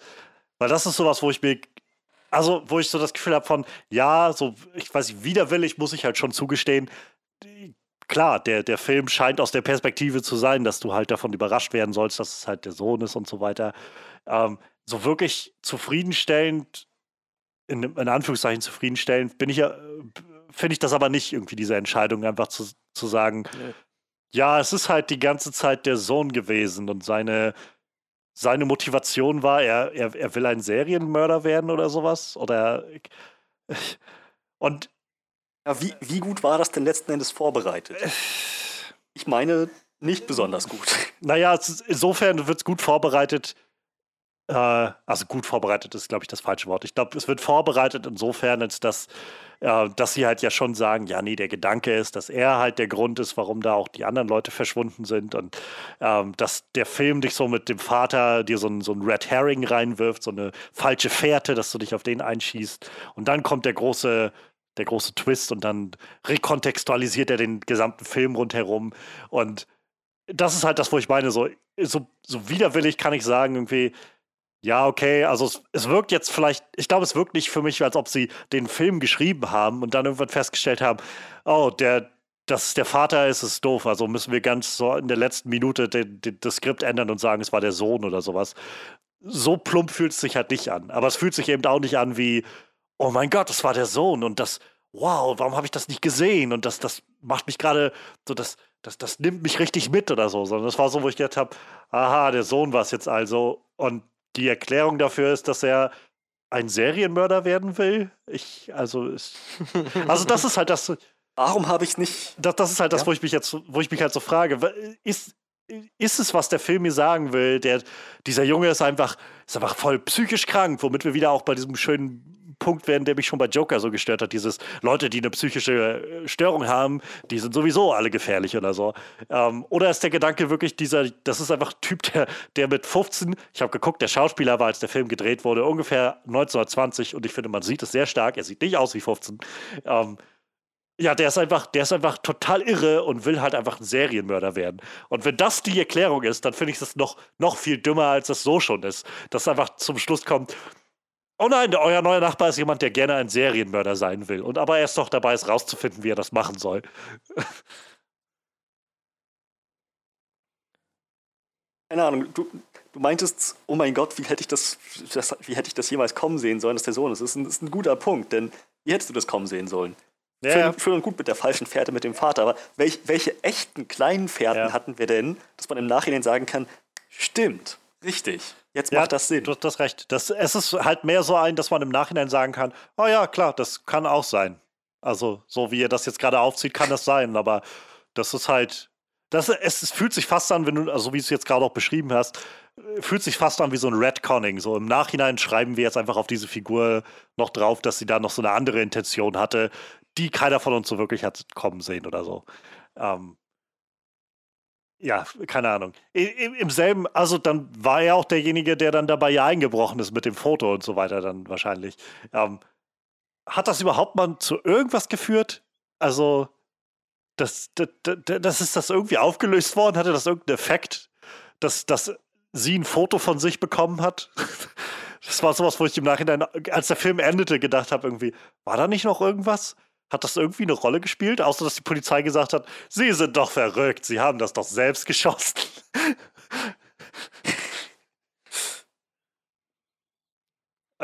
Weil das ist sowas, wo ich mir, also wo ich so das Gefühl habe von, ja, so, ich weiß nicht, widerwillig muss ich halt schon zugestehen, klar, der, der Film scheint aus der Perspektive zu sein, dass du halt davon überrascht werden sollst, dass es halt der Sohn ist und so weiter. Ähm, so wirklich zufriedenstellend, in, in Anführungszeichen zufriedenstellend, bin ich ja, äh, finde ich das aber nicht irgendwie, diese Entscheidung, einfach zu, zu sagen, Nö. Ja, es ist halt die ganze Zeit der Sohn gewesen und seine, seine Motivation war, er, er, er will ein Serienmörder werden oder sowas. Oder und ja, wie, wie gut war das denn letzten Endes vorbereitet? Ich meine, nicht besonders gut. Naja, insofern wird es gut vorbereitet. Äh, also gut vorbereitet ist, glaube ich, das falsche Wort. Ich glaube, es wird vorbereitet insofern, als dass äh, dass sie halt ja schon sagen, ja, nee, der Gedanke ist, dass er halt der Grund ist, warum da auch die anderen Leute verschwunden sind und ähm, dass der Film dich so mit dem Vater dir so ein, so ein Red Herring reinwirft, so eine falsche Fährte, dass du dich auf den einschießt und dann kommt der große der große Twist und dann rekontextualisiert er den gesamten Film rundherum und das ist halt das, wo ich meine, so, so, so widerwillig kann ich sagen, irgendwie, ja, okay, also es, es, wirkt jetzt vielleicht, ich glaube, es wirkt nicht für mich, als ob sie den Film geschrieben haben und dann irgendwann festgestellt haben, oh, der, dass der Vater ist, ist doof. Also müssen wir ganz so in der letzten Minute den, den, das Skript ändern und sagen, es war der Sohn oder sowas. So plump fühlt es sich halt nicht an. Aber es fühlt sich eben auch nicht an wie, oh mein Gott, das war der Sohn und das, wow, warum habe ich das nicht gesehen? Und das, das macht mich gerade so, das, das, das nimmt mich richtig mit oder so. Sondern das war so, wo ich gedacht habe, aha, der Sohn war es jetzt also. Und die Erklärung dafür ist, dass er ein Serienmörder werden will. Ich, also, ist, also das ist halt das. Warum habe ich nicht? Das, das ist halt das, ja? wo ich mich jetzt, wo ich mich halt so frage. Ist, ist es, was der Film mir sagen will? Der, dieser Junge ist einfach, ist einfach voll psychisch krank, womit wir wieder auch bei diesem schönen Punkt werden, der mich schon bei Joker so gestört hat. Dieses Leute, die eine psychische äh, Störung haben, die sind sowieso alle gefährlich oder so. Ähm, oder ist der Gedanke wirklich dieser, das ist einfach ein Typ, der, der mit 15, ich habe geguckt, der Schauspieler war, als der Film gedreht wurde, ungefähr 1920 und ich finde, man sieht es sehr stark. Er sieht nicht aus wie 15. Ähm, ja, der ist einfach, der ist einfach total irre und will halt einfach ein Serienmörder werden. Und wenn das die Erklärung ist, dann finde ich das noch, noch viel dümmer, als das so schon ist. Dass einfach zum Schluss kommt, Oh nein, euer neuer Nachbar ist jemand, der gerne ein Serienmörder sein will. Und aber erst noch dabei ist, rauszufinden, wie er das machen soll. Keine Ahnung, du, du meintest, oh mein Gott, wie hätte ich das, das, wie hätte ich das jemals kommen sehen sollen, dass der Sohn ist. Das ist ein, das ist ein guter Punkt, denn wie hättest du das kommen sehen sollen? Ja. Schön, schön, und gut mit der falschen Fährte mit dem Vater, aber welch, welche echten kleinen Fährten ja. hatten wir denn, dass man im Nachhinein sagen kann, stimmt, richtig. Jetzt macht ja, das Sinn. Du hast das recht. Das, es ist halt mehr so ein, dass man im Nachhinein sagen kann, oh ja, klar, das kann auch sein. Also, so wie ihr das jetzt gerade aufzieht, kann das sein, aber das ist halt, das, es, es fühlt sich fast an, wenn du, also wie du es jetzt gerade auch beschrieben hast, fühlt sich fast an wie so ein Redconning. So im Nachhinein schreiben wir jetzt einfach auf diese Figur noch drauf, dass sie da noch so eine andere Intention hatte, die keiner von uns so wirklich hat kommen sehen oder so. Ähm, ja, keine Ahnung. Im, Im selben, also dann war er auch derjenige, der dann dabei ja eingebrochen ist mit dem Foto und so weiter, dann wahrscheinlich. Ähm, hat das überhaupt mal zu irgendwas geführt? Also, das, das, das ist das irgendwie aufgelöst worden? Hatte das irgendeinen Effekt, dass, dass sie ein Foto von sich bekommen hat? Das war sowas, wo ich im Nachhinein, als der Film endete, gedacht habe, irgendwie, war da nicht noch irgendwas? Hat das irgendwie eine Rolle gespielt, außer dass die Polizei gesagt hat, Sie sind doch verrückt, Sie haben das doch selbst geschossen.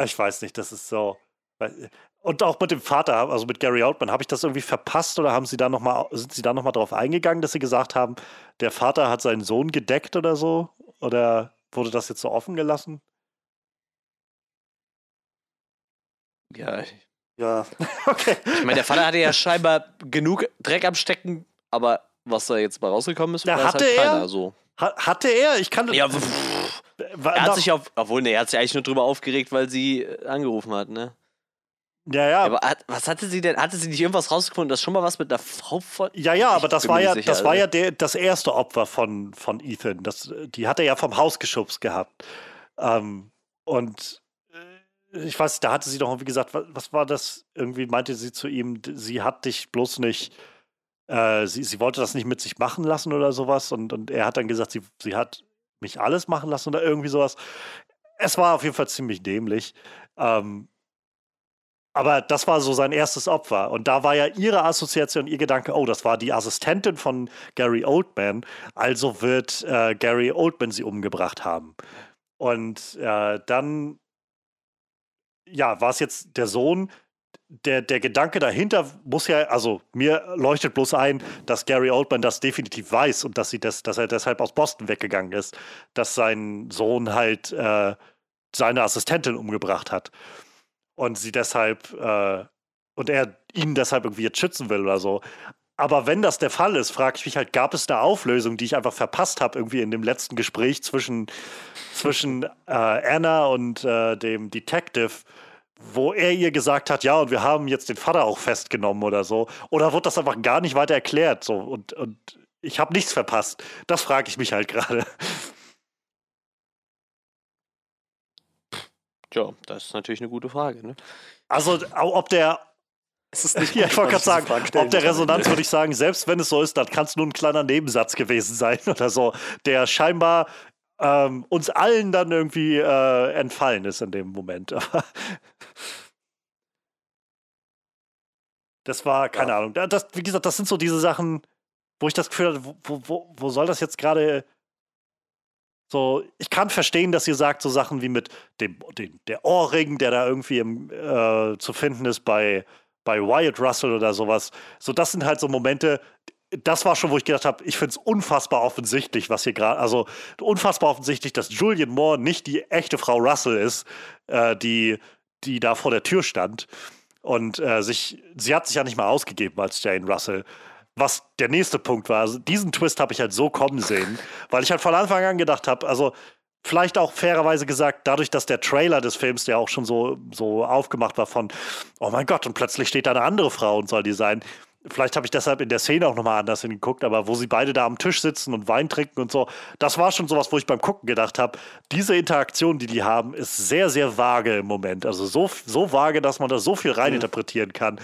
ich weiß nicht, das ist so. Und auch mit dem Vater, also mit Gary Oldman, habe ich das irgendwie verpasst oder haben Sie da noch mal, sind Sie da nochmal drauf eingegangen, dass Sie gesagt haben, der Vater hat seinen Sohn gedeckt oder so? Oder wurde das jetzt so offen gelassen? Ja, ja. okay. Ich meine, der Vater hatte ja scheinbar genug Dreck am Stecken, aber was da jetzt mal rausgekommen ist, ja, weiß hatte halt keiner. Er? So. hatte er? Ich kann. Ja, pff, er hat sich auf. Obwohl, ne, er hat sich eigentlich nur drüber aufgeregt, weil sie äh, angerufen hat, ne? Ja, ja. Aber hat, was hatte sie denn? Hatte sie nicht irgendwas rausgefunden, dass schon mal was mit einer Frau von. Ja, ja, aber das war ja, sicher, das war ja der, das erste Opfer von, von Ethan. Das, die hat er ja vom Haus geschubst gehabt. Ähm, und ich weiß, da hatte sie doch wie gesagt, was, was, war das? Irgendwie meinte sie zu ihm, sie hat dich bloß nicht, äh, sie, sie wollte das nicht mit sich machen lassen oder sowas. Und, und er hat dann gesagt, sie, sie hat mich alles machen lassen oder irgendwie sowas. Es war auf jeden Fall ziemlich dämlich. Ähm, aber das war so sein erstes Opfer. Und da war ja ihre Assoziation, ihr Gedanke, oh, das war die Assistentin von Gary Oldman. Also wird äh, Gary Oldman sie umgebracht haben. Und äh, dann ja, war es jetzt der Sohn, der, der Gedanke dahinter muss ja, also mir leuchtet bloß ein, dass Gary Oldman das definitiv weiß und dass sie das, dass er deshalb aus Boston weggegangen ist, dass sein Sohn halt äh, seine Assistentin umgebracht hat und sie deshalb äh, und er ihn deshalb irgendwie jetzt schützen will oder so. Aber wenn das der Fall ist, frage ich mich halt, gab es da Auflösung, die ich einfach verpasst habe, irgendwie in dem letzten Gespräch zwischen, zwischen äh, Anna und äh, dem Detective, wo er ihr gesagt hat, ja, und wir haben jetzt den Vater auch festgenommen oder so. Oder wurde das einfach gar nicht weiter erklärt? So, und, und ich habe nichts verpasst. Das frage ich mich halt gerade. Tja, das ist natürlich eine gute Frage. Ne? Also, ob der Es ist nicht Ja, ich wollte gerade sagen, ob der Resonanz würde ich sagen, selbst wenn es so ist, dann kann es nur ein kleiner Nebensatz gewesen sein oder so, der scheinbar ähm, uns allen dann irgendwie äh, entfallen ist in dem Moment. Das war, keine Ja. Ahnung. Da- Das, wie gesagt, das sind so diese Sachen, wo ich das Gefühl hatte, wo, wo- wo, wo soll das jetzt gerade so, ich kann verstehen, dass ihr sagt, so Sachen wie mit dem, dem der Ohrring, der da irgendwie im, äh, zu finden ist bei, bei Wyatt Russell oder sowas. So, das sind halt so Momente, das war schon, wo ich gedacht habe, ich finde es unfassbar offensichtlich, was hier gerade, also unfassbar offensichtlich, dass Julian Moore nicht die echte Frau Russell ist, äh, die, die da vor der Tür stand. Und äh, sich, sie hat sich ja nicht mal ausgegeben als Jane Russell. Was der nächste Punkt war, also diesen Twist habe ich halt so kommen sehen, weil ich halt von Anfang an gedacht habe, also vielleicht auch fairerweise gesagt, dadurch, dass der Trailer des Films ja auch schon so, so aufgemacht war von, oh mein Gott, und plötzlich steht da eine andere Frau und soll die sein. Vielleicht habe ich deshalb in der Szene auch nochmal anders hingeguckt, aber wo sie beide da am Tisch sitzen und Wein trinken und so, das war schon sowas, wo ich beim Gucken gedacht habe, diese Interaktion, die die haben, ist sehr, sehr vage im Moment. Also so, so vage, dass man da so viel reininterpretieren kann.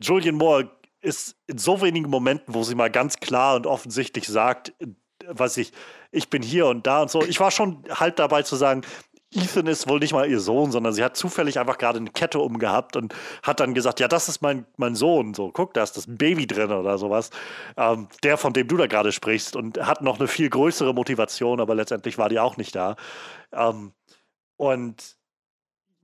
Julian Moore ist in so wenigen Momenten, wo sie mal ganz klar und offensichtlich sagt, äh, was ich, ich bin hier und da und so. Ich war schon halb dabei zu sagen, Ethan ist wohl nicht mal ihr Sohn, sondern sie hat zufällig einfach gerade eine Kette umgehabt und hat dann gesagt, ja, das ist mein, mein Sohn. So, guck, da ist das Baby drin oder sowas. Ähm, der, von dem du da gerade sprichst und hat noch eine viel größere Motivation, aber letztendlich war die auch nicht da. Ähm, und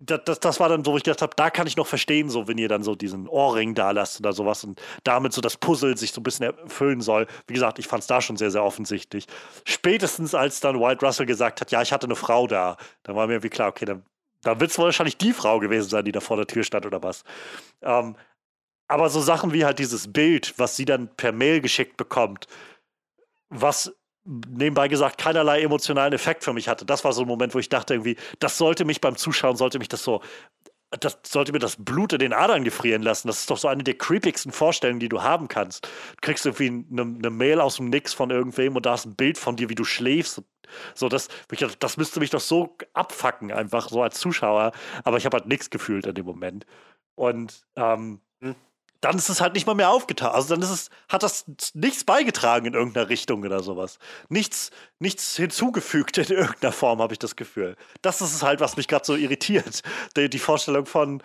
das, das, das war dann so, wo ich gedacht habe, da kann ich noch verstehen, so wenn ihr dann so diesen Ohrring da lasst oder sowas und damit so das Puzzle sich so ein bisschen erfüllen soll. Wie gesagt, ich fand es da schon sehr, sehr offensichtlich. Spätestens als dann White Russell gesagt hat, ja, ich hatte eine Frau da, dann war mir irgendwie klar, okay, dann, dann wird es wahrscheinlich die Frau gewesen sein, die da vor der Tür stand oder was. Ähm, aber so Sachen wie halt dieses Bild, was sie dann per Mail geschickt bekommt, was nebenbei gesagt keinerlei emotionalen Effekt für mich hatte. Das war so ein Moment, wo ich dachte irgendwie, das sollte mich beim Zuschauen, sollte mich das so, das sollte mir das Blut in den Adern gefrieren lassen. Das ist doch so eine der creepigsten Vorstellungen, die du haben kannst. Du kriegst irgendwie eine, eine Mail aus dem Nix von irgendwem und da ist ein Bild von dir, wie du schläfst. So, das, das müsste mich doch so abfacken, einfach so als Zuschauer. Aber ich habe halt nichts gefühlt in dem Moment. Und ähm, dann ist es halt nicht mal mehr aufgetaucht. Also dann ist es, hat das nichts beigetragen in irgendeiner Richtung oder sowas. Nichts, nichts hinzugefügt in irgendeiner Form, habe ich das Gefühl. Das ist es halt, was mich gerade so irritiert. Die, die Vorstellung von,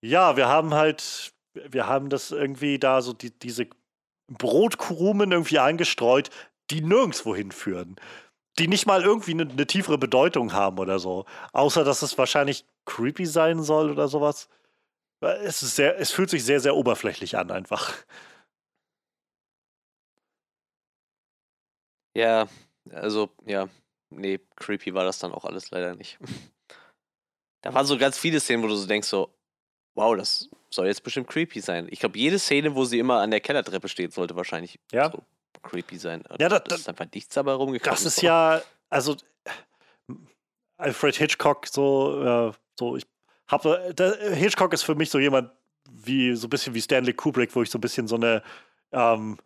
ja, wir haben halt, wir haben das irgendwie da so die, diese Brotkrumen irgendwie eingestreut, die nirgendwo hinführen. Die nicht mal irgendwie eine, eine tiefere Bedeutung haben oder so. Außer, dass es wahrscheinlich creepy sein soll oder sowas. Es, ist sehr, es fühlt sich sehr, sehr oberflächlich an, einfach. Ja, also, ja, nee, creepy war das dann auch alles leider nicht. Da waren so ganz viele Szenen, wo du so denkst, so, wow, das soll jetzt bestimmt creepy sein. Ich glaube, jede Szene, wo sie immer an der Kellertreppe steht, sollte wahrscheinlich Ja. so creepy sein. Ja, da- das ist einfach nichts dabei rumgekommen. Das ist ja, also Alfred Hitchcock, so, äh, so ich habe, der, Hitchcock ist für mich so jemand wie, so ein bisschen wie Stanley Kubrick, wo ich so ein bisschen so eine, ähm,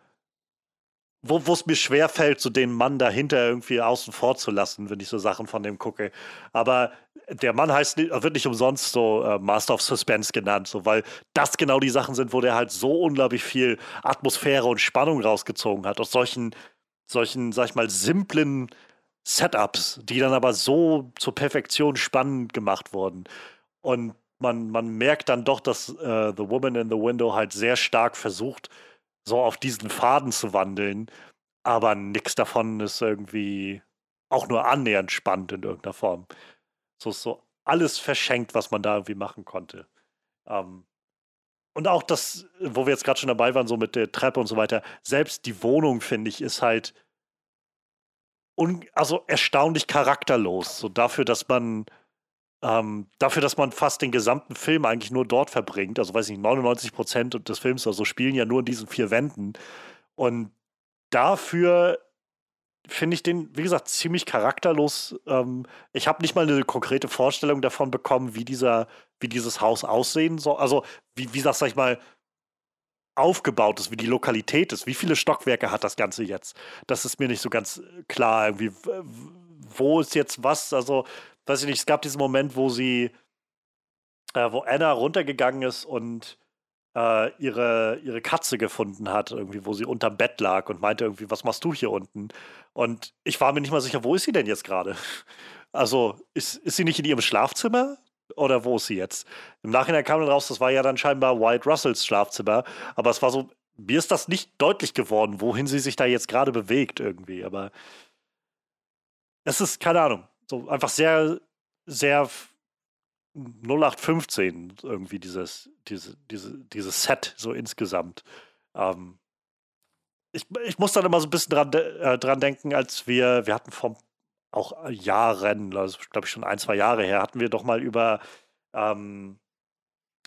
wo es mir schwer fällt, so den Mann dahinter irgendwie außen vor zu lassen, wenn ich so Sachen von dem gucke. Aber der Mann heißt, wird nicht umsonst so äh, Master of Suspense genannt, so, weil das genau die Sachen sind, wo der halt so unglaublich viel Atmosphäre und Spannung rausgezogen hat aus solchen, solchen, sag ich mal, simplen Setups, die dann aber so zur Perfektion spannend gemacht wurden. Und man, man merkt dann doch, dass äh, The Woman in the Window halt sehr stark versucht, so auf diesen Faden zu wandeln, aber nichts davon ist irgendwie auch nur annähernd spannend in irgendeiner Form. So ist so alles verschenkt, was man da irgendwie machen konnte. Ähm, und auch das, wo wir jetzt gerade schon dabei waren, so mit der Treppe und so weiter, selbst die Wohnung, finde ich, ist halt also erstaunlich charakterlos. So dafür, dass man ähm, dafür, dass man fast den gesamten Film eigentlich nur dort verbringt, also weiß ich nicht, 99 Prozent des Films oder so spielen ja nur in diesen vier Wänden. Und dafür finde ich den, wie gesagt, ziemlich charakterlos. Ähm, ich habe nicht mal eine konkrete Vorstellung davon bekommen, wie dieser, wie dieses Haus aussehen soll. Also, wie, wie das, sag ich mal, aufgebaut ist, wie die Lokalität ist. Wie viele Stockwerke hat das Ganze jetzt? Das ist mir nicht so ganz klar. Irgendwie, wo ist jetzt was? Also, weiß ich nicht, es gab diesen Moment, wo sie, äh, wo Anna runtergegangen ist und äh, ihre, ihre Katze gefunden hat, irgendwie, wo sie unterm Bett lag und meinte irgendwie, was machst du hier unten? Und ich war mir nicht mal sicher, wo ist sie denn jetzt gerade? Also, ist, ist sie nicht in ihrem Schlafzimmer? Oder wo ist sie jetzt? Im Nachhinein kam dann raus, das war ja dann scheinbar Wyatt Russells Schlafzimmer. Aber es war so, mir ist das nicht deutlich geworden, wohin sie sich da jetzt gerade bewegt irgendwie. Aber es ist, keine Ahnung, so einfach sehr, sehr 0815 irgendwie dieses, diese, diese, dieses Set so insgesamt. Ähm, ich, ich muss dann immer so ein bisschen dran, äh, dran denken, als wir, wir hatten vor auch Jahren, also glaube ich schon ein, zwei Jahre her, hatten wir doch mal über ähm,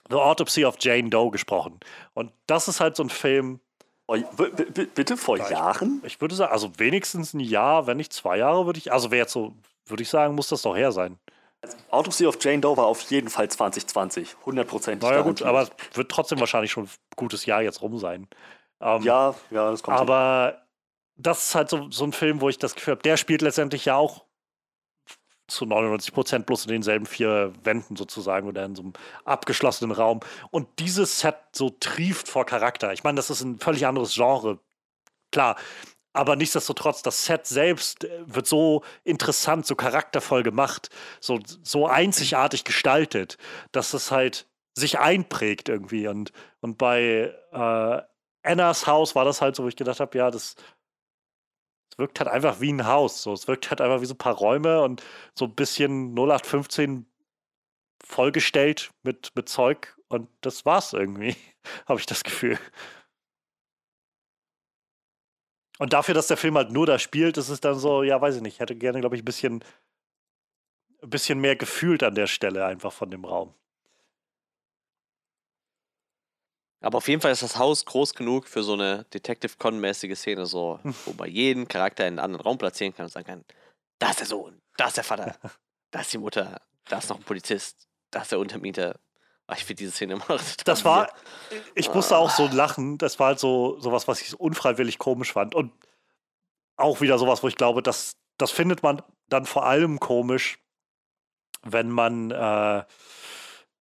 The Autopsy of Jane Doe gesprochen. Und das ist halt so ein Film. Oh, bitte vor Jahren? Ich, ich würde sagen, also wenigstens ein Jahr, wenn nicht zwei Jahre, würde ich, also wäre jetzt so, würde ich sagen, muss das doch her sein. Autopsy of Jane Doe war auf jeden Fall 2020, 100%. Naja, gut, aber wird trotzdem wahrscheinlich schon ein gutes Jahr jetzt rum sein. Ähm, ja, ja, das kommt. Aber hin. das ist halt so, so ein Film, wo ich das Gefühl habe, der spielt letztendlich ja auch zu 99 Prozent bloß in denselben vier Wänden sozusagen oder in so einem abgeschlossenen Raum. Und dieses Set so trieft vor Charakter. Ich meine, das ist ein völlig anderes Genre. Klar, aber nichtsdestotrotz, das Set selbst äh, wird so interessant, so charaktervoll gemacht, so, so einzigartig gestaltet, dass es halt sich einprägt irgendwie. Und, und bei äh, Annas Haus war das halt so, wo ich gedacht habe, ja, das, das wirkt halt einfach wie ein Haus. So. Es wirkt halt einfach wie so ein paar Räume und so ein bisschen 0815 vollgestellt mit, mit Zeug. Und das war's irgendwie, habe ich das Gefühl. Und dafür, dass der Film halt nur da spielt, ist es dann so, ja, weiß ich nicht, hätte gerne, glaube ich, ein bisschen, ein bisschen mehr gefühlt an der Stelle einfach von dem Raum. Aber auf jeden Fall ist das Haus groß genug für so eine Detective Con-mäßige Szene, so, wo man jeden Charakter in einen anderen Raum platzieren kann und sagen kann: Da ist der Sohn, da ist der Vater, da ist die Mutter, da ist noch ein Polizist, da ist der Untermieter, ich finde diese Szene immer. Das war, ich musste auch so lachen. Das war halt so sowas, was ich unfreiwillig komisch fand. Und auch wieder sowas, wo ich glaube, das, das findet man dann vor allem komisch, wenn man, äh,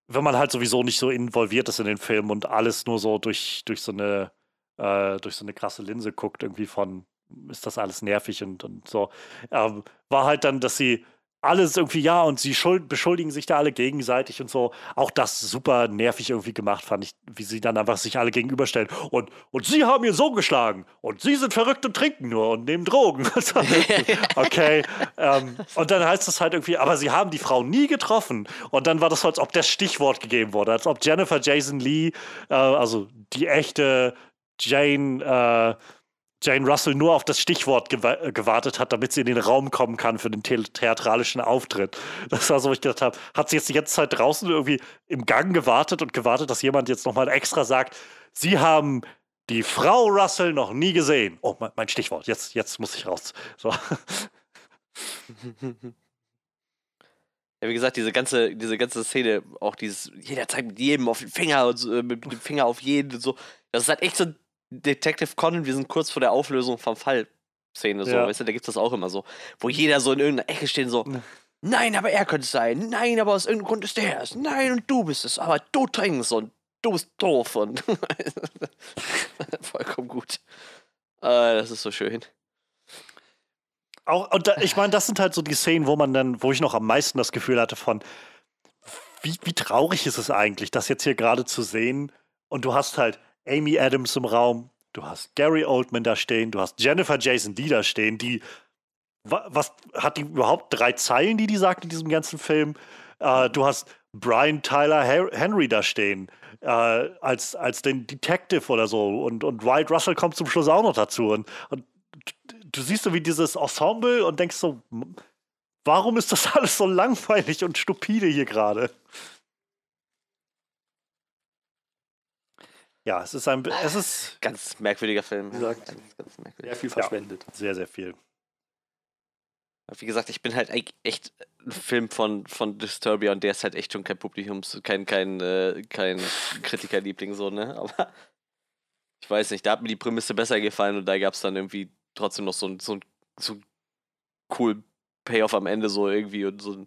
wenn man halt sowieso nicht so involviert ist in den Film und alles nur so durch, durch so eine, äh, durch so eine krasse Linse guckt, irgendwie von, ist das alles nervig und, und so. Ähm, war halt dann, dass sie alles irgendwie, ja, und sie beschuldigen sich da alle gegenseitig und so. Auch das super nervig irgendwie gemacht, fand ich, wie sie dann einfach sich alle gegenüberstellen. Und, und sie haben ihr so geschlagen. Und sie sind verrückt und trinken nur und nehmen Drogen. okay. ähm, und dann heißt es halt irgendwie, aber sie haben die Frau nie getroffen. Und dann war das so, als ob das Stichwort gegeben wurde, als ob Jennifer Jason Lee, äh, also die echte Jane, äh, Jane Russell nur auf das Stichwort äh, gewartet hat, damit sie in den Raum kommen kann für den the theatralischen Auftritt. Das war so, wo ich gedacht habe, hat sie jetzt die ganze Zeit draußen irgendwie im Gang gewartet und gewartet, dass jemand jetzt nochmal extra sagt, sie haben die Frau Russell noch nie gesehen. Oh, mein, mein Stichwort, jetzt, jetzt muss ich raus. So. Ja, wie gesagt, diese ganze, diese ganze Szene, auch dieses, jeder zeigt mit jedem auf den Finger und so, äh, mit dem Finger auf jeden und so. Das ist halt echt so ein Detective Conan, wir sind kurz vor der Auflösung vom Fall. Szene, so, ja. weißt du, da gibt es das auch immer so, wo jeder so in irgendeiner Ecke steht, so, nein, aber er könnte es sein, nein, aber aus irgendeinem Grund ist der es, nein, und du bist es, aber du trinkst und du bist doof und vollkommen gut. Äh, das ist so schön. Auch, und da, ich meine, das sind halt so die Szenen, wo man dann, wo ich noch am meisten das Gefühl hatte von, wie, wie traurig ist es eigentlich, das jetzt hier gerade zu sehen und du hast halt Amy Adams im Raum, du hast Gary Oldman da stehen, du hast Jennifer Jason Lee da stehen, die was hat die überhaupt drei Zeilen, die die sagt in diesem ganzen Film? Äh, du hast Brian Tyler Henry da stehen, äh, als, als den Detective oder so. Und, und Wyatt Russell kommt zum Schluss auch noch dazu. Und, und du siehst so wie dieses Ensemble und denkst so, warum ist das alles so langweilig und stupide hier gerade? Ja, es ist ein. Es ist. Ganz merkwürdiger Film. Wie gesagt, ganz, ganz merkwürdig. Sehr viel verschwendet. Ja, sehr, sehr viel. Wie gesagt, ich bin halt echt ein Film von, von Disturbia und der ist halt echt schon kein Publikums, kein, kein, äh, kein Kritikerliebling so, ne? Aber ich weiß nicht, da hat mir die Prämisse besser gefallen und da gab es dann irgendwie trotzdem noch so ein, so ein, so ein cool Payoff am Ende so irgendwie und so ein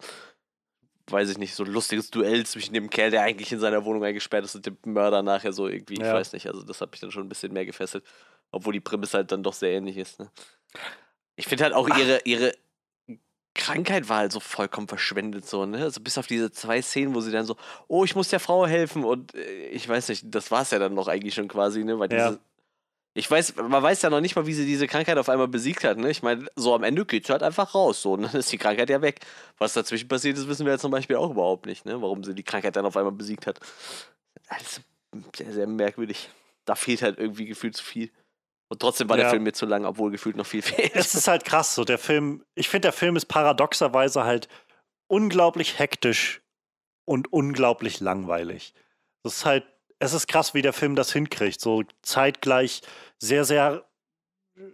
weiß ich nicht, so ein lustiges Duell zwischen dem Kerl, der eigentlich in seiner Wohnung eingesperrt ist und dem Mörder nachher so irgendwie, ja. ich weiß nicht, also das hat mich dann schon ein bisschen mehr gefesselt, obwohl die Prämisse halt dann doch sehr ähnlich ist. Ne? Ich finde halt auch ihre, ihre Krankheit war halt so vollkommen verschwendet, so, ne? Also bis auf diese zwei Szenen, wo sie dann so, oh, ich muss der Frau helfen und äh, ich weiß nicht, das war es ja dann noch eigentlich schon quasi, ne? Weil ja. diese, ich weiß, man weiß ja noch nicht mal, wie sie diese Krankheit auf einmal besiegt hat. Ne? Ich meine, so am Ende geht sie halt einfach raus. So, und dann ist die Krankheit ja weg. Was dazwischen passiert ist, wissen wir jetzt zum Beispiel auch überhaupt nicht, ne? warum sie die Krankheit dann auf einmal besiegt hat. Alles sehr, sehr merkwürdig. Da fehlt halt irgendwie gefühlt zu viel. Und trotzdem war ja. der Film mir zu lang, obwohl gefühlt noch viel fehlt. Es ist halt krass, so der Film, ich finde, der Film ist paradoxerweise halt unglaublich hektisch und unglaublich langweilig. Das ist halt, es ist krass, wie der Film das hinkriegt, so zeitgleich sehr, sehr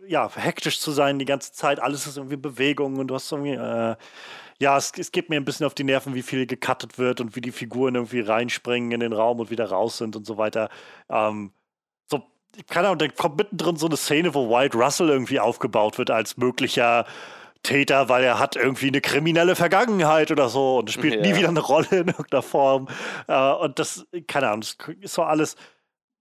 ja, hektisch zu sein die ganze Zeit. Alles ist irgendwie Bewegung und du hast irgendwie, äh, ja, es, es geht mir ein bisschen auf die Nerven, wie viel gecuttet wird und wie die Figuren irgendwie reinspringen in den Raum und wieder raus sind und so weiter. Ähm, so, keine Ahnung, da kommt mittendrin so eine Szene, wo White Russell irgendwie aufgebaut wird als möglicher Täter, weil er hat irgendwie eine kriminelle Vergangenheit oder so und spielt ja. nie wieder eine Rolle in irgendeiner Form. Äh, und das, keine Ahnung, das ist so alles,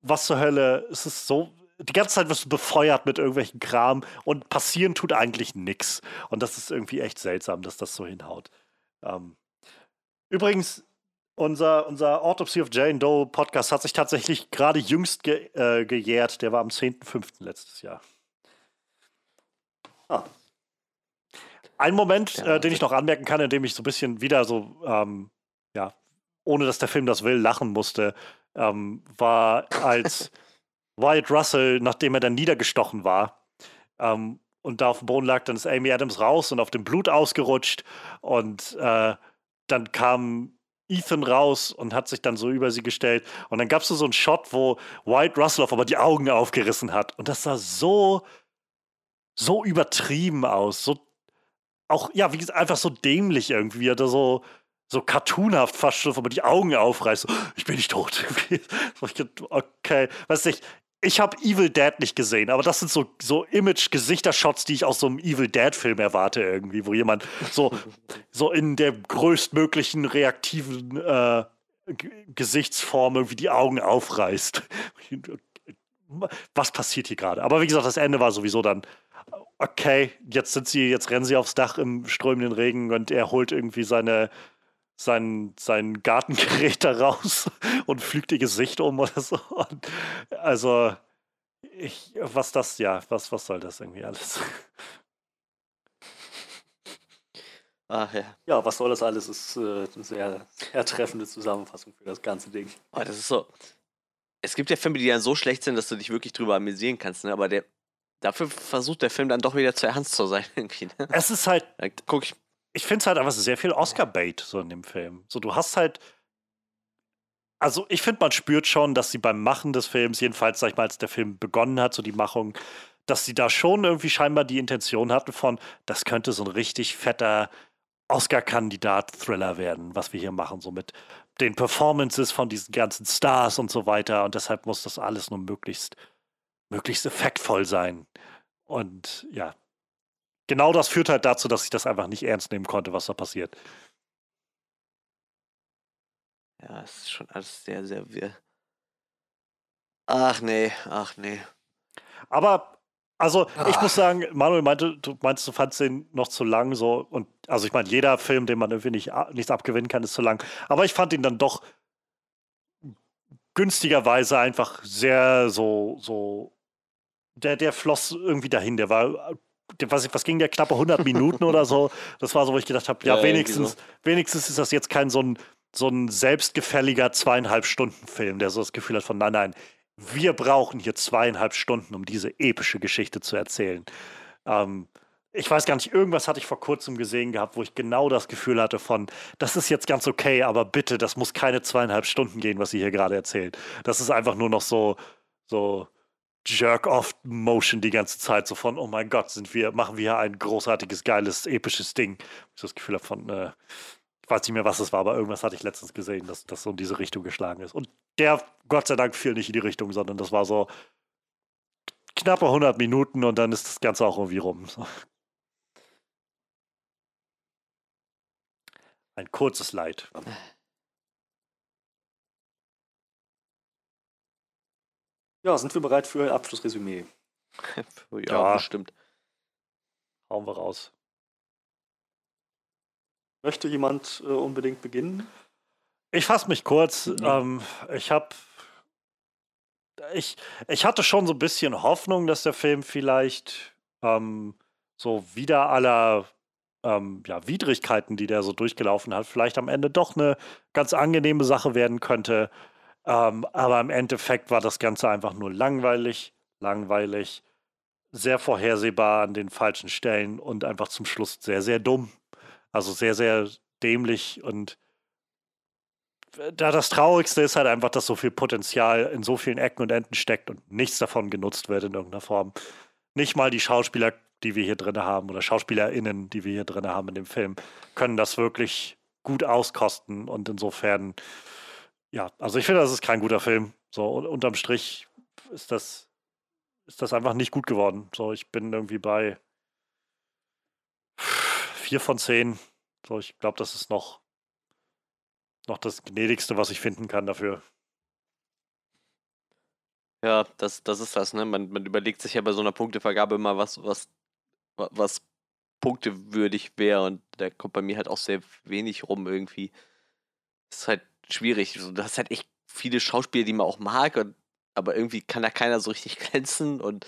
was zur Hölle, es ist so die ganze Zeit wirst du befeuert mit irgendwelchen Kram und passieren tut eigentlich nichts. Und das ist irgendwie echt seltsam, dass das so hinhaut. Ähm, übrigens, unser, unser Autopsy of Jane Doe Podcast hat sich tatsächlich gerade jüngst ge äh, gejährt. Der war am 10.05. letztes Jahr. Ah. Ein Moment, ja, äh, den ich noch anmerken kann, in dem ich so ein bisschen wieder so, ähm, ja, ohne dass der Film das will, lachen musste, ähm, war als Wyatt Russell, nachdem er dann niedergestochen war ähm, und da auf dem Boden lag, dann ist Amy Adams raus und auf dem Blut ausgerutscht und äh, dann kam Ethan raus und hat sich dann so über sie gestellt und dann gab es so einen Shot, wo Wyatt Russell auf einmal die Augen aufgerissen hat und das sah so so übertrieben aus, so auch ja, wie gesagt, einfach so dämlich irgendwie, oder so so cartoonhaft fast schon, wo man die Augen aufreißt. So, ich bin nicht tot. okay, weiß nicht ich habe Evil Dead nicht gesehen, aber das sind so, so Image-Gesichter-Shots, die ich aus so einem Evil Dead-Film erwarte, irgendwie, wo jemand so, so in der größtmöglichen reaktiven äh, Gesichtsform irgendwie die Augen aufreißt. Was passiert hier gerade? Aber wie gesagt, das Ende war sowieso dann, okay, jetzt sind sie, jetzt rennen sie aufs Dach im strömenden Regen und er holt irgendwie seine sein, sein Gartengerät da raus und pflügt ihr Gesicht um oder so. Und also, ich, was das, ja, was, was soll das irgendwie alles? Ach ja. Ja, was soll das alles? Ist äh, eine sehr, sehr treffende Zusammenfassung für das ganze Ding. Oh, das ist so. Es gibt ja Filme, die dann so schlecht sind, dass du dich wirklich drüber amüsieren kannst, ne? aber der, dafür versucht der Film dann doch wieder zu ernst zu sein. Irgendwie, ne? Es ist halt. Guck ich ich finde es halt einfach sehr viel Oscar-Bait so in dem Film. So, du hast halt. Also, ich finde, man spürt schon, dass sie beim Machen des Films, jedenfalls, sag ich mal, als der Film begonnen hat, so die Machung, dass sie da schon irgendwie scheinbar die Intention hatten von, das könnte so ein richtig fetter Oscar-Kandidat-Thriller werden, was wir hier machen, so mit den Performances von diesen ganzen Stars und so weiter. Und deshalb muss das alles nur möglichst, möglichst effektvoll sein. Und ja, genau das führt halt dazu, dass ich das einfach nicht ernst nehmen konnte, was da passiert. Ja, es ist schon alles sehr, sehr wirr. Ach nee, ach nee. Aber, also ach. ich muss sagen, Manuel meinte, du meinst, du fandst den noch zu lang so und also ich meine, jeder Film, den man irgendwie nicht, nichts abgewinnen kann, ist zu lang. Aber ich fand ihn dann doch günstigerweise einfach sehr so, so, der, der floss irgendwie dahin. Der war was, was ging der knappe 100 Minuten oder so. Das war so, wo ich gedacht habe, ja, ja wenigstens, so. wenigstens ist das jetzt kein so ein so ein selbstgefälliger zweieinhalb Stunden Film, der so das Gefühl hat von, nein, nein, wir brauchen hier zweieinhalb Stunden, um diese epische Geschichte zu erzählen. Ähm, ich weiß gar nicht, irgendwas hatte ich vor kurzem gesehen gehabt, wo ich genau das Gefühl hatte von, das ist jetzt ganz okay, aber bitte, das muss keine zweieinhalb Stunden gehen, was sie hier gerade erzählt. Das ist einfach nur noch so, so Jerk-off-Motion die ganze Zeit, so von, oh mein Gott, sind wir, machen wir hier ein großartiges, geiles, episches Ding. Ich das Gefühl habe von, äh, ich weiß nicht mehr, was es war, aber irgendwas hatte ich letztens gesehen, dass das so in diese Richtung geschlagen ist. Und der, Gott sei Dank, fiel nicht in die Richtung, sondern das war so knappe 100 Minuten und dann ist das Ganze auch irgendwie rum. So. Ein kurzes Leid. Ja, sind wir bereit für ein Abschlussresümee? ja, Ja. bestimmt. Hauen wir raus. Möchte jemand äh, unbedingt beginnen? Ich fasse mich kurz. Mhm. Ähm, ich habe. Ich, ich hatte schon so ein bisschen Hoffnung, dass der Film vielleicht ähm, so wieder aller ähm, ja, Widrigkeiten, die der so durchgelaufen hat, vielleicht am Ende doch eine ganz angenehme Sache werden könnte. Ähm, aber im Endeffekt war das Ganze einfach nur langweilig, langweilig, sehr vorhersehbar an den falschen Stellen und einfach zum Schluss sehr, sehr dumm. Also sehr, sehr dämlich und da das Traurigste ist halt einfach, dass so viel Potenzial in so vielen Ecken und Enden steckt und nichts davon genutzt wird in irgendeiner Form. Nicht mal die Schauspieler, die wir hier drin haben oder SchauspielerInnen, die wir hier drin haben in dem Film, können das wirklich gut auskosten und insofern, ja, also ich finde, das ist kein guter Film. So, unterm Strich ist das, ist das einfach nicht gut geworden. So, ich bin irgendwie bei vier von zehn. So, ich glaube, das ist noch noch das gnädigste, was ich finden kann dafür. Ja, das, das ist das, ne? Man, man überlegt sich ja bei so einer Punktevergabe immer, was, was, wa- was punktewürdig wäre und da kommt bei mir halt auch sehr wenig rum irgendwie. ist halt schwierig. Du hast halt echt viele Schauspieler, die man auch mag, und, aber irgendwie kann da keiner so richtig glänzen und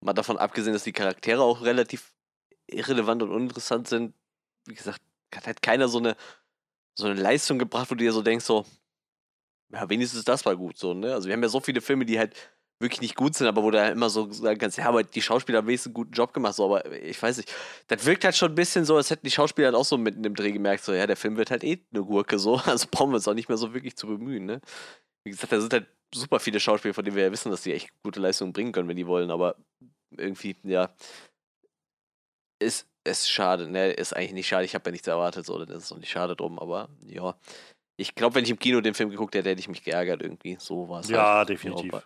mal davon abgesehen, dass die Charaktere auch relativ irrelevant und uninteressant sind, wie gesagt, hat halt keiner so eine, so eine Leistung gebracht, wo du dir so denkst, so, ja, wenigstens das war gut so, ne? Also wir haben ja so viele Filme, die halt wirklich nicht gut sind, aber wo du halt immer so sagen kannst, ja, aber die Schauspieler haben wenigstens einen guten Job gemacht, so, aber ich weiß nicht. Das wirkt halt schon ein bisschen so, als hätten die Schauspieler halt auch so mitten im Dreh gemerkt, so, ja, der Film wird halt eh eine Gurke, so, also brauchen wir uns auch nicht mehr so wirklich zu bemühen, ne? Wie gesagt, da sind halt super viele Schauspieler, von denen wir ja wissen, dass die echt gute Leistungen bringen können, wenn die wollen, aber irgendwie, ja, ist, ist schade, ne? Ist eigentlich nicht schade, ich habe ja nichts erwartet, so, dann ist es auch nicht schade drum, aber ja. Ich glaube, wenn ich im Kino den Film geguckt hätte, hätte ich mich geärgert irgendwie. So war es. Ja, halt. definitiv. Ja,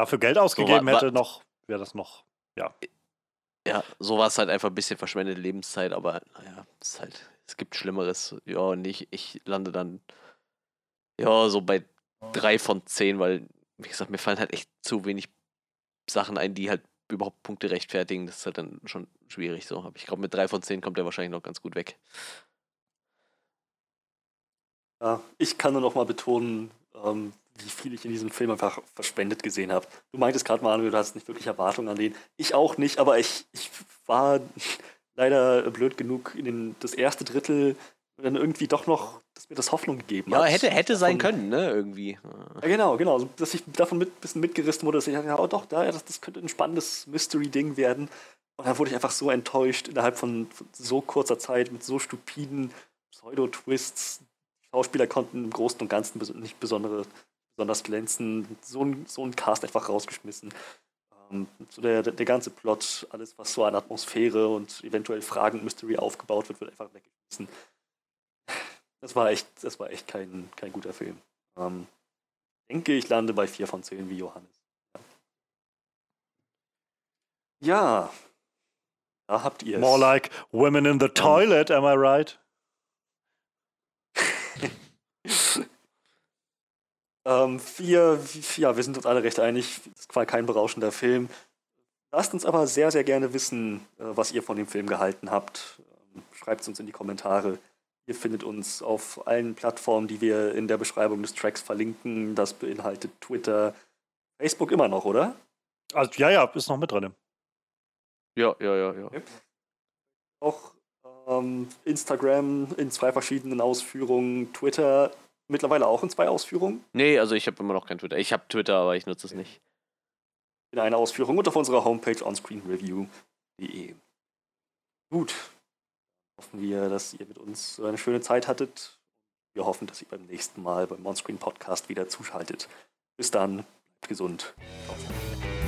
Dafür Geld ausgegeben wa- hätte, noch, wäre das noch. ja, so war es halt einfach ein bisschen verschwendete Lebenszeit, aber naja, es ist halt, es gibt Schlimmeres. Ja, und ich, ich lande dann, ja, so bei drei von zehn, weil, wie gesagt, mir fallen halt echt zu wenig Sachen ein, die halt überhaupt Punkte rechtfertigen. Das ist halt dann schon schwierig so. Aber ich glaube, mit drei von zehn kommt er wahrscheinlich noch ganz gut weg. Ja, ich kann nur noch mal betonen, ähm, wie viel ich in diesem Film einfach verschwendet gesehen habe. Du meintest gerade, Manuel, du hast nicht wirklich Erwartungen an den. Ich auch nicht, aber ich, ich war leider blöd genug in den, das erste Drittel dann irgendwie doch noch, dass mir das Hoffnung gegeben Ja, hat. hätte, hätte sein Davon- können, ne, irgendwie. Ja, genau, genau. Also, dass ich davon mit, ein bisschen mitgerissen wurde, dass ich dachte, ja, oh doch, da, ja, das, das könnte ein spannendes Mystery-Ding werden. Und dann wurde ich einfach so enttäuscht innerhalb von, von so kurzer Zeit mit so stupiden Pseudo-Twists. Schauspieler konnten im Großen und Ganzen bes- nicht besondere, besonders glänzen. So ein, so ein Cast einfach rausgeschmissen. Ähm, so der, der, der ganze Plot, alles, was so an Atmosphäre und eventuell Fragen und Mystery aufgebaut wird, wird einfach weggeschmissen. Das war echt, das war echt kein, kein guter Film. Ähm, denke, ich lande bei 4 von 10 wie Johannes. Ja. Da habt ihr es. More like women in the toilet, am I right? Ähm, wir, ja, wir sind uns alle recht einig. Es war kein berauschender Film. Lasst uns aber sehr, sehr gerne wissen, äh, was ihr von dem Film gehalten habt. Ähm, Schreibt es uns in die Kommentare. Ihr findet uns auf allen Plattformen, die wir in der Beschreibung des Tracks verlinken. Das beinhaltet Twitter, Facebook immer noch, oder? Also, ja, ja, ist noch mit drin. Ja, ja, ja, ja. Auch ähm, Instagram in zwei verschiedenen Ausführungen, Twitter mittlerweile auch in zwei Ausführungen. Nee, also ich habe immer noch kein Twitter. Ich habe Twitter, aber ich nutze es nicht. In einer Ausführung und auf unserer Homepage onscreenreview.de. Gut. Hoffen wir, dass ihr mit uns eine schöne Zeit hattet. Wir hoffen, dass ihr beim nächsten Mal beim Onscreen Podcast wieder zuschaltet. Bis dann, bleibt gesund. Ciao.